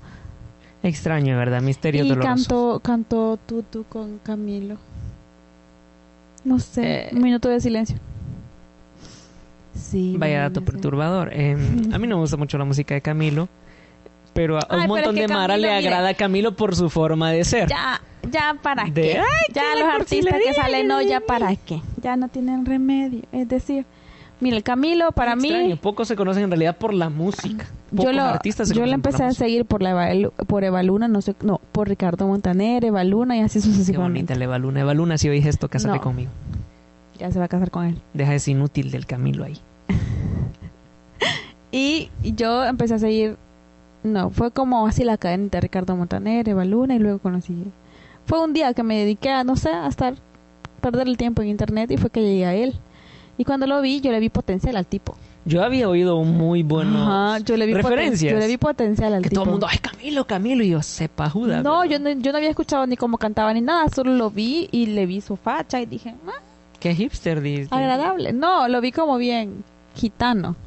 Extraño, ¿verdad? Misterios y dolorosos. cantó, cantó Tutu con Camilo. No sé, Eh. un minuto de silencio. Sí. Vaya dato perturbador. Eh, a mí no me gusta mucho la música de Camilo, pero a Ay, un pero montón es que de Mara Camilo, le mire. agrada a Camilo por su forma de ser. Ya, ya para De, qué. "Ay, ya los artistas que salen, no, ya para qué. Ya no tienen remedio. Es decir, mira, el Camilo para Extraño, mí, pocos se conocen en realidad por la música. Pocos yo lo, artistas se yo lo empecé a seguir por la por Eva Luna, no sé, no, por Ricardo Montaner, Eva Luna y así Qué bonita sucesivamente. la Eva Luna. Eva Luna, si oís esto, cásate No. conmigo. Ya se va a casar con él. Deja ese inútil del Camilo ahí. Y yo empecé a seguir, no, fue como así la cadena de Ricardo Montaner, Eva Luna y luego conocí. Fue un día que me dediqué a, no sé, a estar, perder el tiempo en internet y fue que llegué a él. Y cuando lo vi, yo le vi potencial al tipo. Yo había oído muy bueno Ajá, yo le vi referencias. yo le vi potencial al que tipo. todo el mundo, ay, Camilo, Camilo, y yo, sepa juda. no, yo no, yo no había escuchado ni cómo cantaba ni nada, solo lo vi y le vi su facha y dije, ah, Qué hipster, dice. agradable. No, lo vi como bien gitano.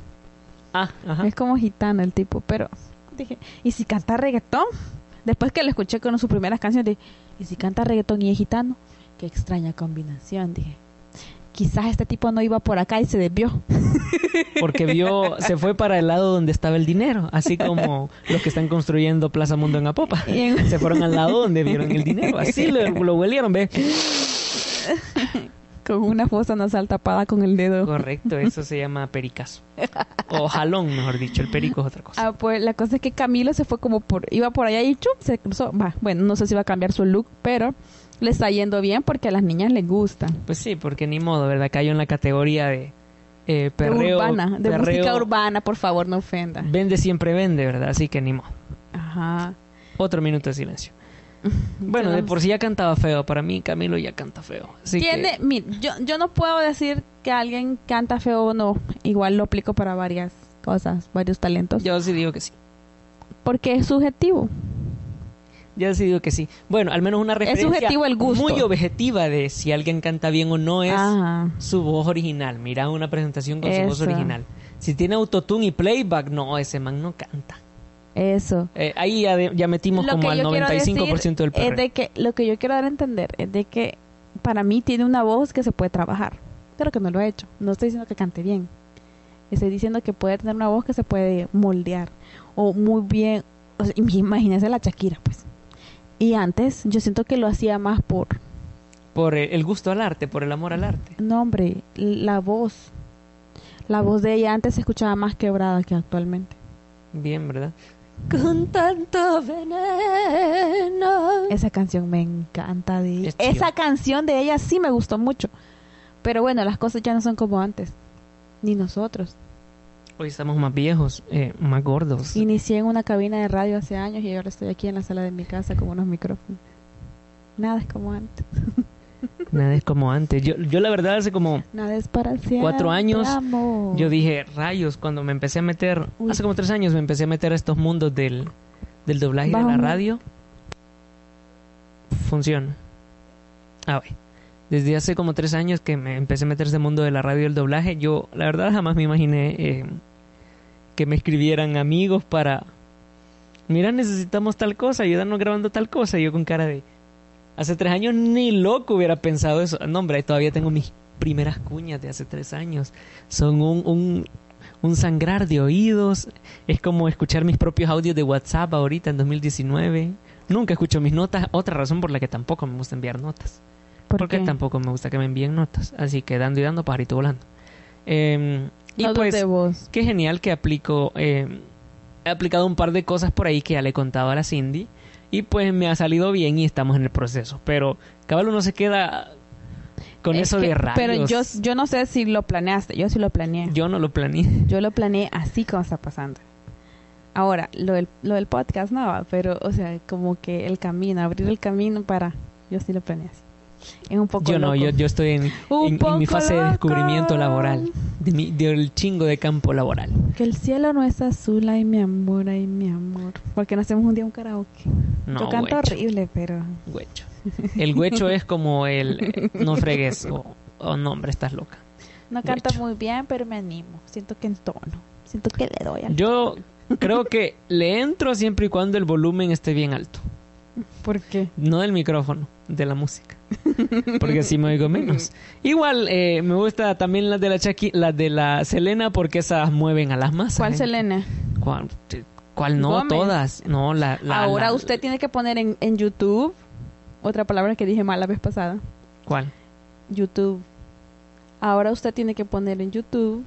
Ah, ajá. Es como gitano el tipo, pero dije, ¿y si canta reggaetón? Después que lo escuché con sus primeras canciones, dije, ¿y si canta reggaetón y es gitano? Qué extraña combinación, dije. Quizás este tipo no iba por acá y se desvió. Porque vio, se fue para el lado donde estaba el dinero, así como los que están construyendo Plaza Mundo en Apopa. Se fueron al lado donde vieron el dinero, así lo, lo huelieron, ¿ves? con una fosa nasal tapada con el dedo. Correcto, eso se llama pericazo. O jalón, mejor dicho, el perico es otra cosa. Ah, pues la cosa es que Camilo se fue como por, iba por allá y chup, se cruzó. Va, bueno, no sé si va a cambiar su look, pero le está yendo bien porque a las niñas les gusta. Pues sí, porque ni modo, ¿verdad? Cayó en la categoría de eh, perreo. de urbana, de perreo, música urbana, por favor, no ofenda. Vende siempre vende, ¿verdad? Así que ni modo. Ajá. Otro minuto de silencio. Bueno, de por sí ya cantaba feo. Para mí, Camilo ya canta feo. Así Tiene, que... mira, yo, yo no puedo decir que alguien canta feo o no. Igual lo aplico para varias cosas, varios talentos. Yo sí digo que sí. Porque es subjetivo. Yo sí digo que sí. Bueno, al menos una referencia es subjetivo el gusto. muy objetiva de si alguien canta bien o no es Ajá. su voz original. Mira una presentación con su voz original. Si tiene autotune y playback, no, ese man no canta. Eso. Eh, ahí ya, de- ya metimos Lo como al yo quiero 95% del decir es perreo. de que lo que yo quiero dar a entender es de que para mí tiene una voz que se puede trabajar, pero que no lo ha hecho. No estoy diciendo que cante bien. Estoy diciendo que puede tener una voz que se puede moldear o muy bien. O sea, imagínese la Shakira, pues. Y antes yo siento que lo hacía más por Por el gusto al arte, por el amor al arte. no hombre, la voz. La voz de ella antes se escuchaba más quebrada que actualmente. Bien, ¿verdad? Con tanto veneno. Esa canción me encanta de. Esa canción de ella sí me gustó mucho. Pero bueno, las cosas ya no son como antes. Ni nosotros. Hoy estamos más viejos, eh, más gordos. Inicié en una cabina de radio hace años y ahora estoy aquí en la sala de mi casa con unos micrófonos. Nada es como antes. Nada es como antes. Yo, yo la verdad hace como Nada es para siempre. Cuatro años, amor. Yo dije, rayos, cuando me empecé a meter, Uy. hace como tres años me empecé a meter a estos mundos del, del doblaje y de la Vamos. radio. Funciona. A ver, desde hace como tres años que me empecé a meter a este mundo de la radio y el doblaje, yo la verdad jamás me imaginé eh, que me escribieran amigos para, mira, necesitamos tal cosa, ayúdanos grabando tal cosa. Y yo con cara de, hace tres años ni loco hubiera pensado eso. No, hombre, todavía tengo mis primeras cuñas de hace tres años. Son un, un, un sangrar de oídos. Es como escuchar mis propios audios de WhatsApp ahorita en 2019. Nunca escucho mis notas. Otra razón por la que tampoco me gusta enviar notas. ¿Por porque qué? tampoco me gusta que me envíen notas. Así que dando y dando, pajarito volando. Eh, y Notas pues, de voz. qué genial que aplico. eh, he aplicado un par de cosas por ahí que ya le contaba a la Cindy. Y pues me ha salido bien y estamos en el proceso. Pero cabal uno se queda con Es eso que- de radios. Pero yo, yo no sé si lo planeaste. Yo sí lo planeé. Yo no lo planeé. Yo lo planeé así como está pasando. Ahora, lo del, lo del podcast no, pero, o sea, como que el camino, abrir el camino para... Yo sí lo planeé así. Es un poco Yo no, loco. yo, yo estoy en, en- en mi fase de loco. descubrimiento laboral. De mi, del chingo de campo laboral. Que el cielo no es azul, ay mi amor, ay mi amor. Porque no hacemos un día un karaoke. No, yo canto güecho, horrible, pero... güecho. El güecho es como el eh, no fregues o, o no, hombre, estás loca. No canto Guacho. muy bien, pero me animo. Siento que entono. Siento que le doy al... Yo creo que le entro siempre y cuando el volumen esté bien alto. ¿Por qué? No del micrófono, de la música. Porque así me oigo menos. Igual eh, me gusta también las de la Chaki, las de la Selena, porque esas mueven a las masas. ¿Cuál ¿eh? Selena? ¿Cuál, cuál no? Gómez. Todas. No, la, la- Ahora la- usted tiene que poner en, en YouTube otra palabra que dije mal la vez pasada. ¿Cuál? YouTube. Ahora usted tiene que poner en YouTube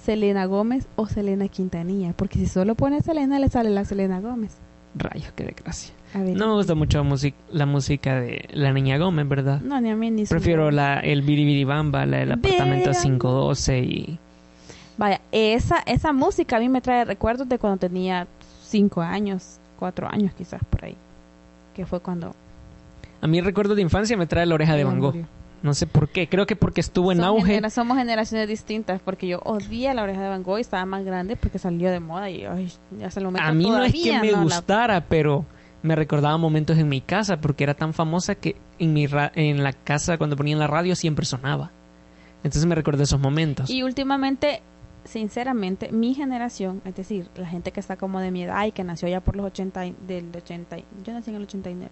Selena Gómez o Selena Quintanilla. Porque si solo pone Selena, le sale la Selena Gómez. Rayos, qué desgracia. No me gusta mucho music- la música de la niña Gómez, ¿verdad? No, ni a mí ni Prefiero la, el Biribiribamba, la del apartamento Biribamba. 512 y... Vaya, esa, esa música a mí me trae recuerdos de cuando tenía cinco años, cuatro años quizás por ahí. Que fue cuando... A mí recuerdo de infancia me trae la oreja de Van Gogh. No sé por qué. Creo que porque estuvo en Son auge. genera- somos generaciones distintas porque yo odié la oreja de Van Gogh y estaba más grande porque salió de moda y ay, hasta el momento A mí no es que me no la- gustara, pero me recordaba momentos en mi casa porque era tan famosa que en mi ra- en la casa cuando ponían la radio siempre sonaba. Entonces me recordé esos momentos. Y últimamente sinceramente, mi generación, es decir, la gente que está como de mi edad y que nació ya por los 80, y- del 80, y- yo nací en el 89,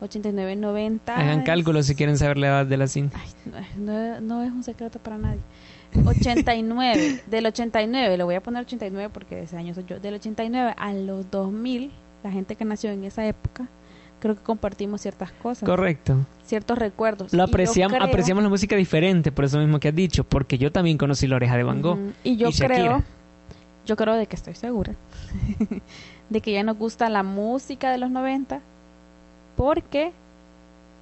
89, 90. Hagan cálculos si quieren saber la edad de la cinta. Ay, no- no es un secreto para nadie. 89, del 89, le voy a poner 89 porque de ese año soy yo, del 89 a los 2000, la gente que nació en esa época, creo que compartimos ciertas cosas, Correcto. ciertos recuerdos. Lo apreciamos, creo- apreciamos la música diferente, por eso mismo que has dicho, porque yo también conocí la oreja de Van Gogh. Y yo y creo, yo creo de que estoy segura, de que ya nos gusta la música de los 90 porque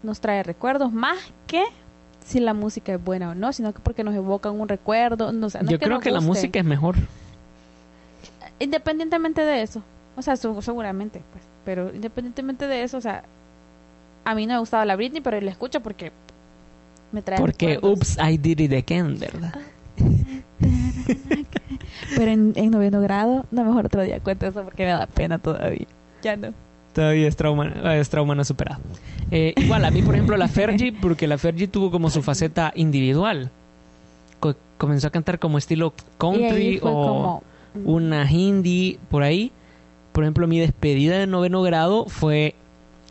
nos trae recuerdos más que si la música es buena o no, sino que porque nos evocan un recuerdo. No, o sea, no yo es que creo que la música es mejor. Independientemente de eso, o sea, su- seguramente, pues, pero independientemente de eso, o sea, a mí no me gustaba la Britney, pero la escucho porque me trae Porque, ups, I did it again, ¿verdad? Pero en, en noveno grado, no mejor otro día cuento eso porque me da pena todavía. Ya no. Todavía es trauma, es trauma no superado. Eh, igual, a mí, por ejemplo, la Fergie, porque la Fergie tuvo como su faceta individual. Co- comenzó a cantar como estilo country o como una hindi por ahí. Por ejemplo, mi despedida de noveno grado fue,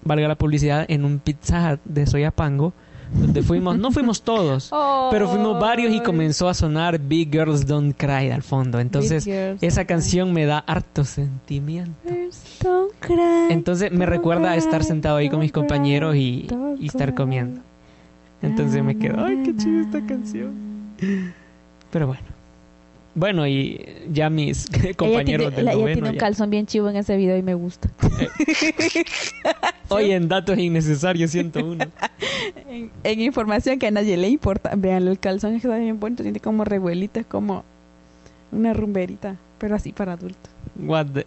valga la publicidad, en un pizza Hut de Soyapango, donde fuimos, no fuimos todos, pero fuimos varios y comenzó a sonar Big Girls Don't Cry al fondo. Entonces, esa canción me da harto sentimiento. Girls Don't cry, Entonces me recuerda a estar sentado ahí con mis compañeros y, estar comiendo. Entonces me quedo, ay, qué chida esta canción. Pero bueno. Bueno, y ya mis compañeros ella tiene, del la- ella tiene un ya- calzón bien chivo en ese video y me gusta. Oye, en datos innecesarios 101. en, en información que a nadie le importa. Vean, el calzón está bien bonito, tiene como revuelita, es como una rumberita, pero así para adultos. What the...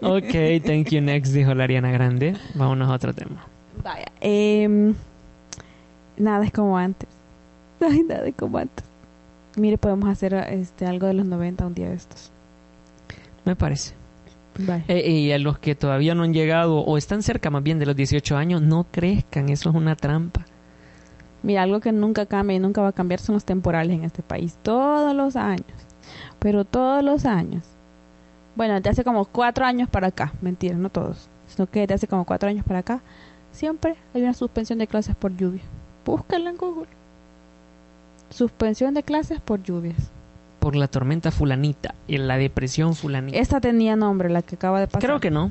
ok, thank you next, dijo la Ariana Grande. Vámonos a otro tema. Vaya. em, nada es como antes. Ay, nada es como antes. Mire, podemos hacer este algo de los 90 un día de estos. Me parece. Eh, y a los que todavía no han llegado o están cerca más bien de los 18 años, no crezcan, eso es una trampa. Mira, algo que nunca cambia y nunca va a cambiar son los temporales en este país. Todos los años. Pero todos los años. Bueno, desde hace como cuatro años para acá. Mentira, no todos. Sino que desde hace como cuatro años para acá. Siempre hay una suspensión de clases por lluvia. Búscala en Google. Suspensión de clases por lluvias. Por la tormenta fulanita y la depresión fulanita. Esta tenía nombre, la que acaba de pasar. Creo que no.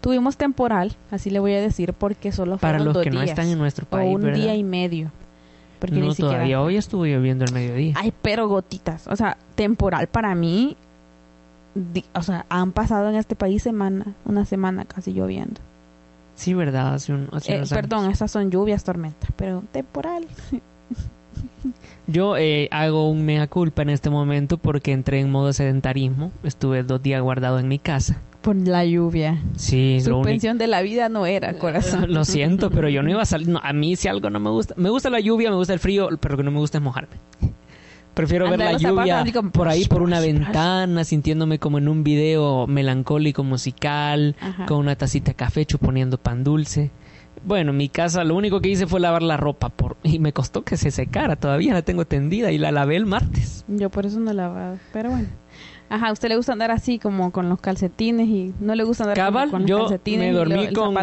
Tuvimos temporal, así le voy a decir, porque solo Para fueron los dos que no están en nuestro O país, un ¿verdad? día y medio. Porque no ni siquiera... todavía. Hoy estuvo lloviendo el mediodía. Ay, pero gotitas. O sea, temporal para mí. di- o sea, han pasado en este país semana, una semana casi lloviendo. Sí, ¿verdad? Hace, un, hace Eh, unos perdón, años. estas son lluvias, tormentas, pero temporal. Yo eh, hago un mea culpa en este momento porque entré en modo sedentarismo. Estuve dos días guardado en mi casa. Por la lluvia. Sí. Suspensión de la vida no era, corazón. Lo siento, pero yo no iba a salir. no, a mí si algo no me gusta. Me gusta la lluvia, me gusta el frío, pero lo que no me gusta es mojarme. Prefiero ver la zapatos lluvia por ahí, por una ventana, sintiéndome como en un video melancólico musical, Ajá. con una tacita de café chuponiendo pan dulce. Bueno, en mi casa lo único que hice fue lavar la ropa por y me costó que se secara. Todavía la tengo tendida y la lavé el martes. Yo por eso no lavaba, pero bueno. Ajá, ¿a usted le gusta andar así como con los calcetines y no le gusta andar Cabal, con los yo calcetines? me dormí con,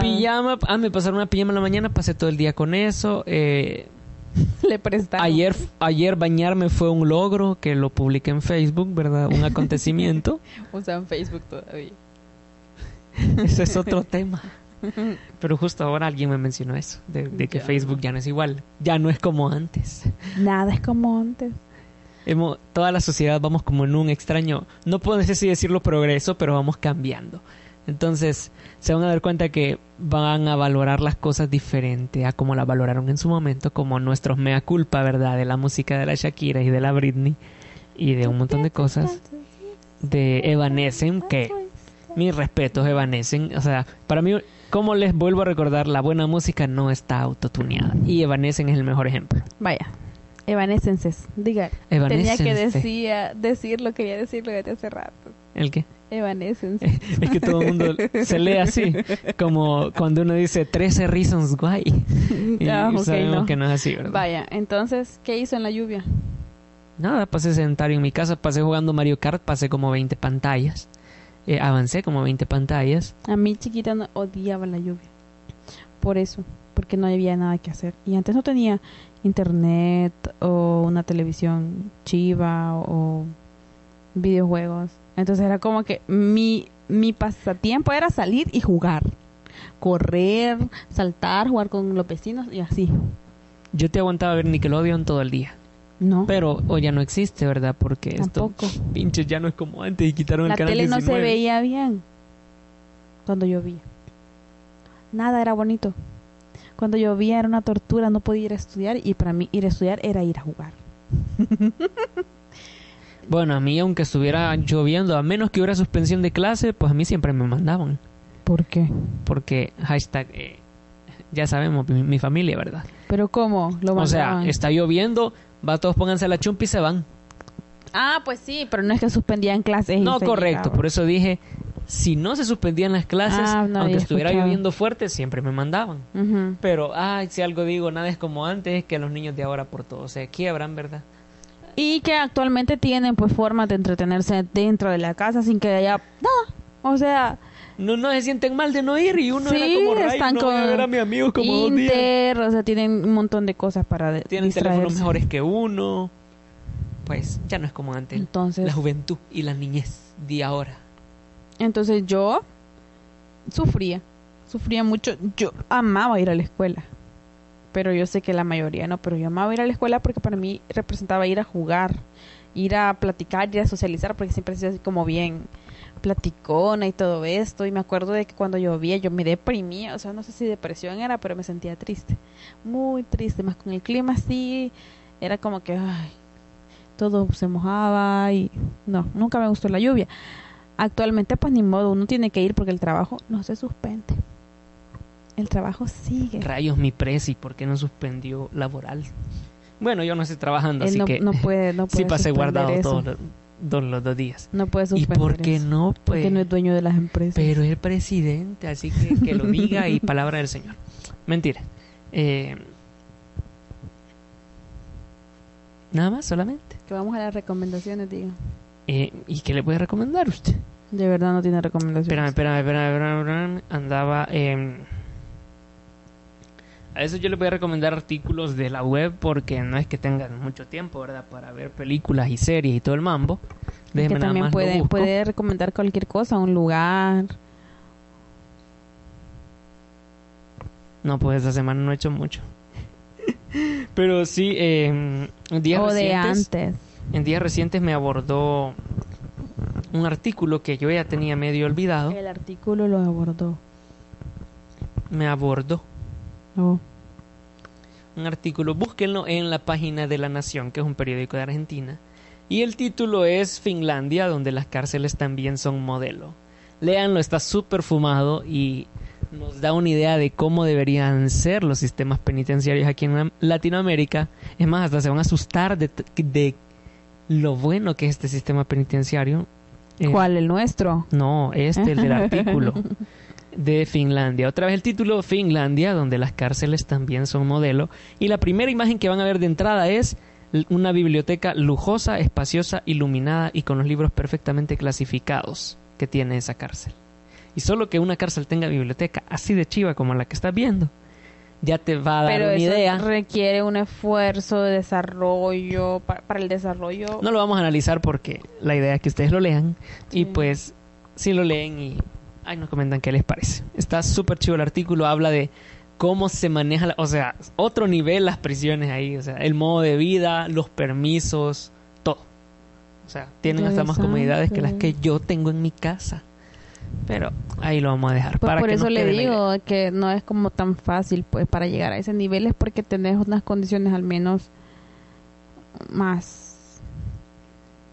pijama. Ah, me pasaron una pijama en la mañana, pasé todo el día con eso. Eh, Le prestaron. Ayer, ayer bañarme fue un logro que lo publiqué en Facebook, ¿verdad? Un acontecimiento. Usan Facebook todavía. Ese es otro tema. Pero justo ahora alguien me mencionó eso, de, de que Ya. Facebook ya no es igual, ya no es como antes. Nada es como antes. Hemos, toda la sociedad vamos como en un extraño, no puedo si decirlo progreso, pero vamos cambiando. Entonces se van a dar cuenta que van a valorar las cosas diferente a como las valoraron en su momento, como nuestros mea culpa, ¿verdad? De la música de la Shakira y de la Britney y de un montón de cosas de Evanescen que mis respetos Evanescen, o sea, para mí como les vuelvo a recordar, la buena música no está autotuneada y Evanescen es el mejor ejemplo. Vaya. Evanescences. Diga. Tenía que Evanescence. decía, decirlo, quería decirlo desde hace rato. ¿El qué? Evanescence. Es que todo el mundo se lee así, como cuando uno dice 13 reasons why. Y Ah, ok, sabemos no. que no es así, ¿verdad? Vaya, entonces, ¿qué hizo en la lluvia? nada, pasé sedentario en mi casa, pasé jugando Mario Kart, pasé como 20 pantallas. Eh, avancé como 20 pantallas. A mí chiquita no, odiaba la lluvia. Por eso, porque no había nada que hacer. Y antes no tenía internet o una televisión chiva o videojuegos. Entonces era como que mi, mi pasatiempo era salir y jugar. Correr, saltar, jugar con los vecinos y así. Yo te aguantaba ver Nickelodeon todo el día. No. Pero hoy ya no existe, ¿verdad? Porque Tampoco. esto pinches ya no es como antes y quitaron la el canal tele no 19. se veía bien cuando llovía. Nada era bonito. Cuando llovía era una tortura, no podía ir a estudiar y para mí ir a estudiar era ir a jugar. Bueno, a mí aunque estuviera lloviendo, a menos que hubiera suspensión de clase, pues a mí siempre me mandaban. ¿Por qué? Porque hashtag, eh, ya sabemos, mi, mi familia, ¿verdad? Pero ¿cómo? Lo O sea, mandaban? está lloviendo, va todos pónganse la chumpa y se van. Ah, pues sí, pero no es que suspendían clases. No, correcto, llegaba. por eso dije, si no se suspendían las clases, Ah, no aunque estuviera escuchado. lloviendo fuerte, siempre me mandaban. Pero, ay, si algo digo, nada es como antes, es que los niños de ahora por todo se quiebran, ¿verdad? Y que actualmente tienen pues formas de entretenerse dentro de la casa sin que haya nada. O sea, No, no se sienten mal de no ir y uno sí, era como rayo, están no con voy a ver a mis amigos como dos días. Inter, o sea, tienen un montón de cosas para Tienen teléfonos mejores que uno. Pues ya no es como antes. Entonces, La juventud y la niñez de ahora. entonces yo sufría, sufría mucho. Yo amaba ir a la escuela, pero yo sé que la mayoría no, pero yo amaba ir a la escuela porque para mí representaba ir a jugar, ir a platicar, ir a socializar, porque siempre sido así como bien platicona y todo esto. Y me acuerdo de que cuando llovía yo me deprimía, o sea, no sé si depresión era, pero me sentía triste, muy triste, más con el clima así, era como que, ay, todo se mojaba y no, nunca me gustó la lluvia. Actualmente pues ni modo, uno tiene que ir porque el trabajo no se suspende. El trabajo sigue. Rayos, mi presi, ¿por qué no suspendió laboral? Bueno, yo no estoy trabajando, Él así no, que no puede, no puede sí pasé guardado eso. los, todos los dos días. No puede ¿Y suspender por qué no? Pues, Porque no es dueño de las empresas. pero el presidente, así que que lo diga y palabra del Señor. Mentira. Eh, Nada más, solamente. Que vamos a las recomendaciones, digo. Eh, ¿Y qué le puede recomendar usted? De verdad no tiene recomendaciones. Espérame, espérame, espérame, espérame, espérame. Andaba. eh, a eso yo le voy a recomendar artículos de la web porque no es que tengan mucho tiempo, ¿verdad? Para ver películas y series y todo el mambo. que Déjeme nada también más puede, recomendar cualquier cosa, un lugar. No, pues esta semana no he hecho mucho. Pero sí, eh, en días o de recientes, antes. en días recientes me abordó un artículo que yo ya tenía medio olvidado. El artículo lo abordó. Me abordó Un artículo, búsquenlo en la página de La Nación, que es un periódico de Argentina. Y el título es Finlandia, donde las cárceles también son modelo. Léanlo, está súper fumado y nos da una idea de cómo deberían ser los sistemas penitenciarios aquí en Latinoamérica. Es más, hasta se van a asustar de, de lo bueno que es este sistema penitenciario. Eh, ¿Cuál? ¿El nuestro? no, este, el del artículo de Finlandia. Otra vez el título Finlandia, donde las cárceles también son modelo. Y la primera imagen que van a ver de entrada es una biblioteca lujosa, espaciosa, iluminada y con los libros perfectamente clasificados que tiene esa cárcel. Y solo que una cárcel tenga biblioteca así de chiva como la que estás viendo, ya te va a dar Pero una eso idea. requiere un esfuerzo de desarrollo, pa- para el desarrollo. No lo vamos a analizar porque la idea es que ustedes lo lean y Sí. pues si lo leen y ahí nos comentan qué les parece. Está súper chido el artículo, habla de cómo se maneja, la- o sea, otro nivel las prisiones ahí, o sea, el modo de vida, los permisos, todo. O sea, tienen hasta más comodidades que las que yo tengo en mi casa. Pero ahí lo vamos a dejar. Pues para por que eso le digo que no es como tan fácil pues para llegar a ese nivel es porque tenés unas condiciones al menos más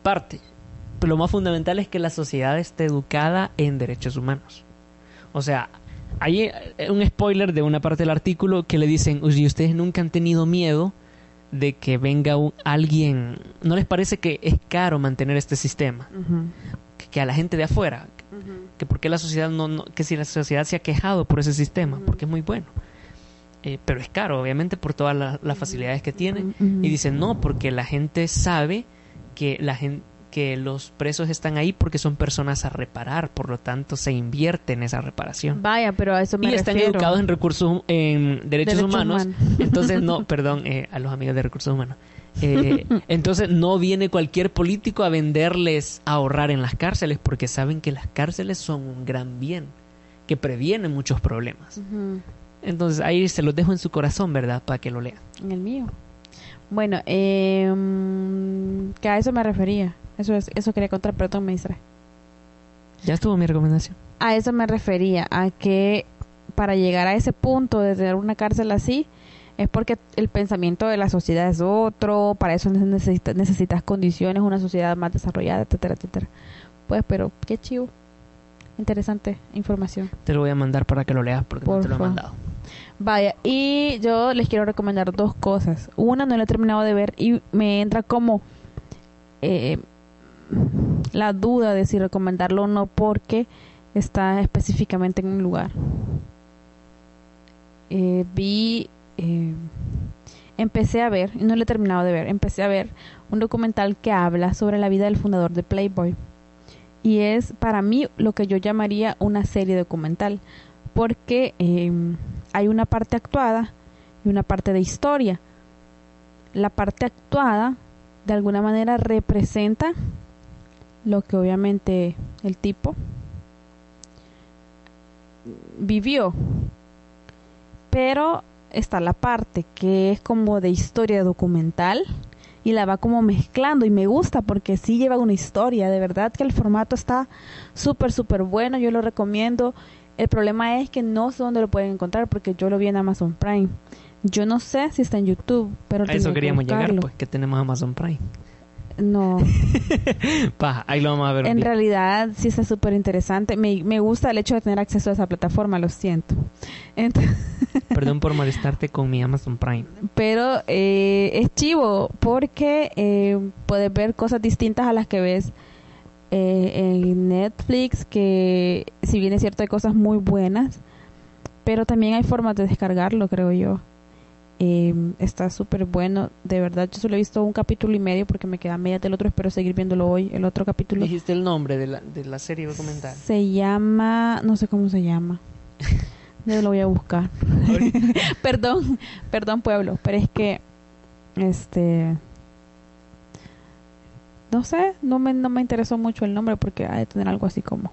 parte. Pero lo más fundamental es que la sociedad esté educada en derechos humanos. O sea, hay eh, un spoiler de una parte del artículo que le dicen, "Uy, ustedes nunca han tenido miedo de que venga un- alguien, ¿no les parece que es caro mantener este sistema? Que, que a la gente de afuera, que por qué la sociedad no, no- que si la sociedad se ha quejado por ese sistema, porque es muy bueno. eh, pero es caro, obviamente, por todas la- las facilidades que tiene. Y dicen, no, porque la gente sabe que la gente que los presos están ahí porque son personas a reparar, por lo tanto se invierte en esa reparación. Vaya, pero a eso me Y están educados en recursos, en derechos, Derechos humanos. humanos. Entonces, no, perdón, eh, a los amigos de recursos humanos. Eh, entonces, no viene cualquier político a venderles ahorrar en las cárceles porque saben que las cárceles son un gran bien, que previenen muchos problemas. Entonces, ahí se los dejo en su corazón, ¿verdad? Para que lo lean. En el mío. Bueno, eh, que a eso me refería. Eso es, eso quería contar, perdón, me distrae. Ya estuvo mi recomendación. A eso me refería, a que para llegar a ese punto de tener una cárcel así, es porque el pensamiento de la sociedad es otro, para eso necesitas, necesitas condiciones, una sociedad más desarrollada, etcétera, etcétera. Pues, pero qué chivo. Interesante información. Te lo voy a mandar para que lo leas porque no te lo he mandado. Vaya, y yo les quiero recomendar dos cosas. Una no la he terminado de ver y me entra como eh, la duda de si recomendarlo o no porque está específicamente en un lugar. Eh, vi, eh, empecé a ver, no lo he terminado de ver, empecé a ver un documental que habla sobre la vida del fundador de Playboy. Y es para mí lo que yo llamaría una serie documental, porque eh, hay una parte actuada y una parte de historia. La parte actuada de alguna manera representa lo que obviamente el tipo vivió. Pero está la parte que es como de historia documental y la va como mezclando y me gusta porque sí lleva una historia, de verdad que el formato está súper, súper bueno, yo lo recomiendo. El problema es que no sé dónde lo pueden encontrar porque yo lo vi en Amazon Prime. Yo no sé si está en YouTube, pero A tengo eso que queríamos llegar, buscarlo. pues que tenemos Amazon Prime. No, Paja, ahí lo vamos a ver. en realidad sí está súper interesante. Me, me gusta el hecho de tener acceso a esa plataforma, lo siento. Ent- Perdón por molestarte con mi Amazon Prime. pero eh, es chivo porque eh, puedes ver cosas distintas a las que ves eh, en Netflix, que si bien es cierto hay cosas muy buenas, pero también hay formas de descargarlo, creo yo. Eh, está súper bueno, de verdad. Yo solo he visto un capítulo y medio porque me queda media del otro. Espero seguir viéndolo hoy. El otro capítulo Dijiste el nombre de la, de la serie documental. se llama, no sé cómo se llama. Yo lo voy a buscar. perdón, perdón pueblo, pero es que este no sé, no me, no me interesó mucho el nombre porque ha de tener algo así como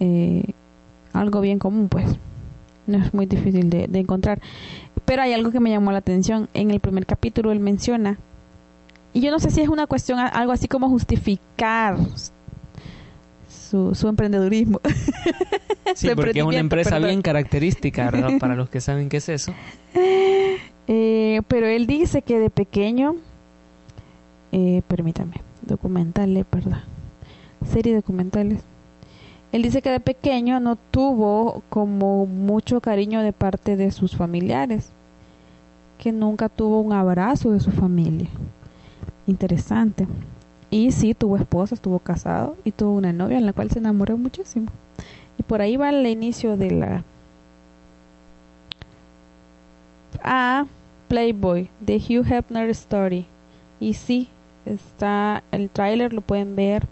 eh, algo bien común, pues. No es muy difícil de, de encontrar. Pero hay algo que me llamó la atención. En el primer capítulo él menciona, y yo no sé si es una cuestión, algo así como justificar su, su emprendedurismo. Sí, Su porque es una empresa perdón. bien característica, ¿verdad? Para los que saben qué es eso. Eh, pero él dice que de pequeño, eh, permítame, documentales, ¿verdad? Serie documentales. Él dice que de pequeño no tuvo como mucho cariño de parte de sus familiares, que nunca tuvo un abrazo de su familia. Interesante. Y sí, tuvo esposa, estuvo casado y tuvo una novia en la cual se enamoró muchísimo. Y por ahí va el inicio de la a Playboy, The Hugh Hefner Story. Y sí, está el tráiler, lo pueden ver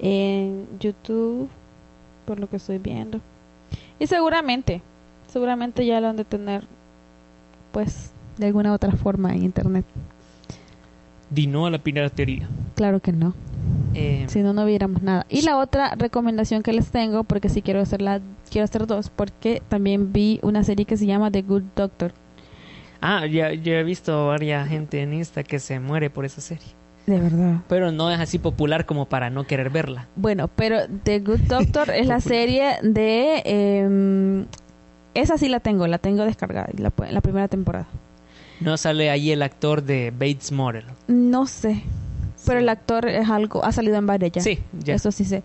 en YouTube, por lo que estoy viendo. Y seguramente, seguramente ya lo han de tener, pues, de alguna otra forma en internet. Di no a la piratería. Claro que no, Eh, si no, no viéramos nada. Y la otra recomendación que les tengo, porque sí quiero hacerla, quiero hacer dos, porque también vi una serie que se llama The Good Doctor. Ah, ya, yo he visto varias gente en Insta que se muere por esa serie. De verdad. Pero no es así popular como para no querer verla. Bueno, pero The Good Doctor es la serie de... em, esa sí la tengo, la tengo descargada, la, la primera temporada. No sale ahí el actor de Bates Motel. No sé, pero Sí. el actor es algo, ha salido en varias ya. Sí, ya. Eso sí sé.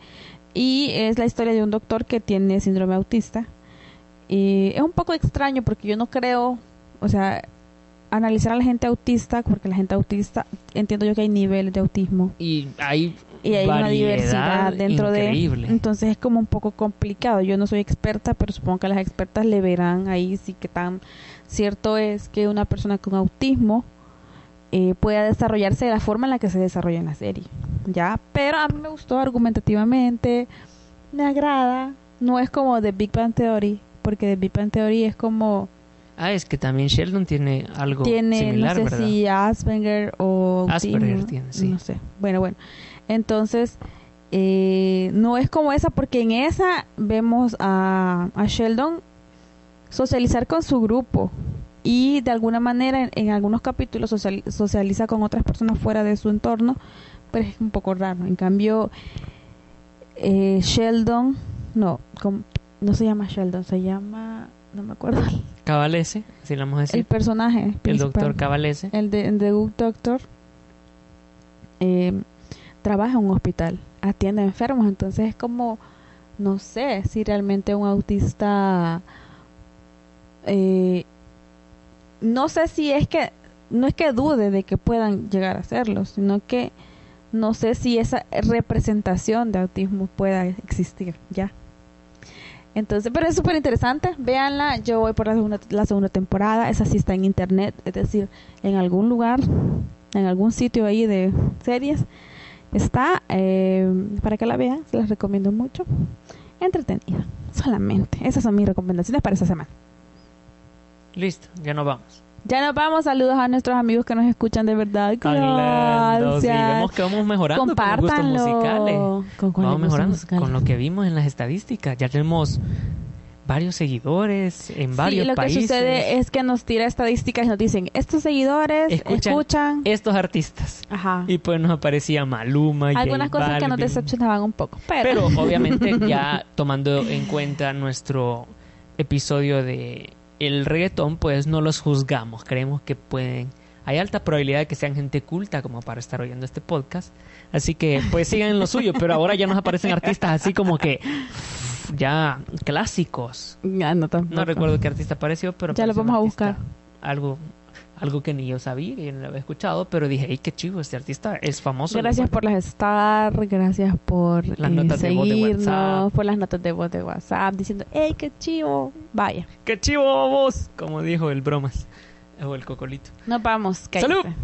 Y es la historia de un doctor que tiene síndrome autista. Y es un poco extraño porque yo no creo, o sea, analizar a la gente autista, porque la gente autista, entiendo yo que hay niveles de autismo. Y hay y hay una diversidad dentro increíble. de entonces es como un poco complicado yo no soy experta pero supongo que las expertas le verán ahí sí que tan cierto es que una persona con autismo eh, pueda desarrollarse de la forma en la que se desarrolla en la serie ya pero a mí me gustó argumentativamente me agrada no es como The Big Bang Theory porque The Big Bang Theory es como Ah, es que también Sheldon tiene algo tiene similar, no sé ¿verdad? si Asperger o Asperger autismo, tiene, sí. no sé. Bueno bueno. Entonces eh, no es como esa porque en esa vemos a, a Sheldon socializar con su grupo y de alguna manera en, en algunos capítulos social- socializa con otras personas fuera de su entorno pero es un poco raro. En cambio eh, Sheldon no no se llama Sheldon se llama no me acuerdo Cavalese, si le vamos a el decir. personaje El doctor Cavalese. El de, el de Good Doctor eh, trabaja en un hospital, atiende enfermos, entonces es como, no sé si realmente un autista, eh, no sé si es que, no es que dude de que puedan llegar a hacerlo, sino que no sé si esa representación de autismo pueda existir ya. Entonces, pero es súper interesante, véanla, yo voy por la segunda, la segunda temporada, esa sí está en internet, es decir, en algún lugar, en algún sitio ahí de series, está, eh, para que la vean, se las recomiendo mucho, entretenida, solamente, esas son mis recomendaciones para esta semana. Listo, ya nos vamos. Ya nos vamos, saludos a nuestros amigos que nos escuchan de verdad, Hablando, sí, vemos que vamos mejorando con los gustos musicales. ¿Con cuáles Vamos mejorando musicales? con lo que vimos en las estadísticas. Ya tenemos varios seguidores en varios sí, lo países. que sucede es que nos tira estadísticas y nos dicen, estos seguidores Escuchan escuchan, Estos artistas. Ajá. Y pues nos aparecía Maluma, J algunas cosas que nos Balvin. decepcionaban un poco, pero, Pero obviamente ya tomando en cuenta nuestro episodio de el reggaetón, pues no los juzgamos. Creemos que pueden... Hay alta probabilidad de que sean gente culta como para estar oyendo este podcast. Así que pues sigan en lo suyo. Pero ahora ya nos aparecen artistas así como que ya clásicos. Ya, no. No recuerdo qué artista apareció, pero Ya lo vamos a buscar. Algo, algo que ni yo sabía, que no lo había escuchado, pero dije, ¡ay, qué chivo! Este artista es famoso. Gracias por las star, gracias por Las eh, notas de voz de WhatsApp. por las notas de voz de WhatsApp, diciendo, ¡hey, qué chivo! Vaya, ¡Qué chivo vos! Como dijo el bromas. O el cocolito. nos vamos. ¡Salud! cállate.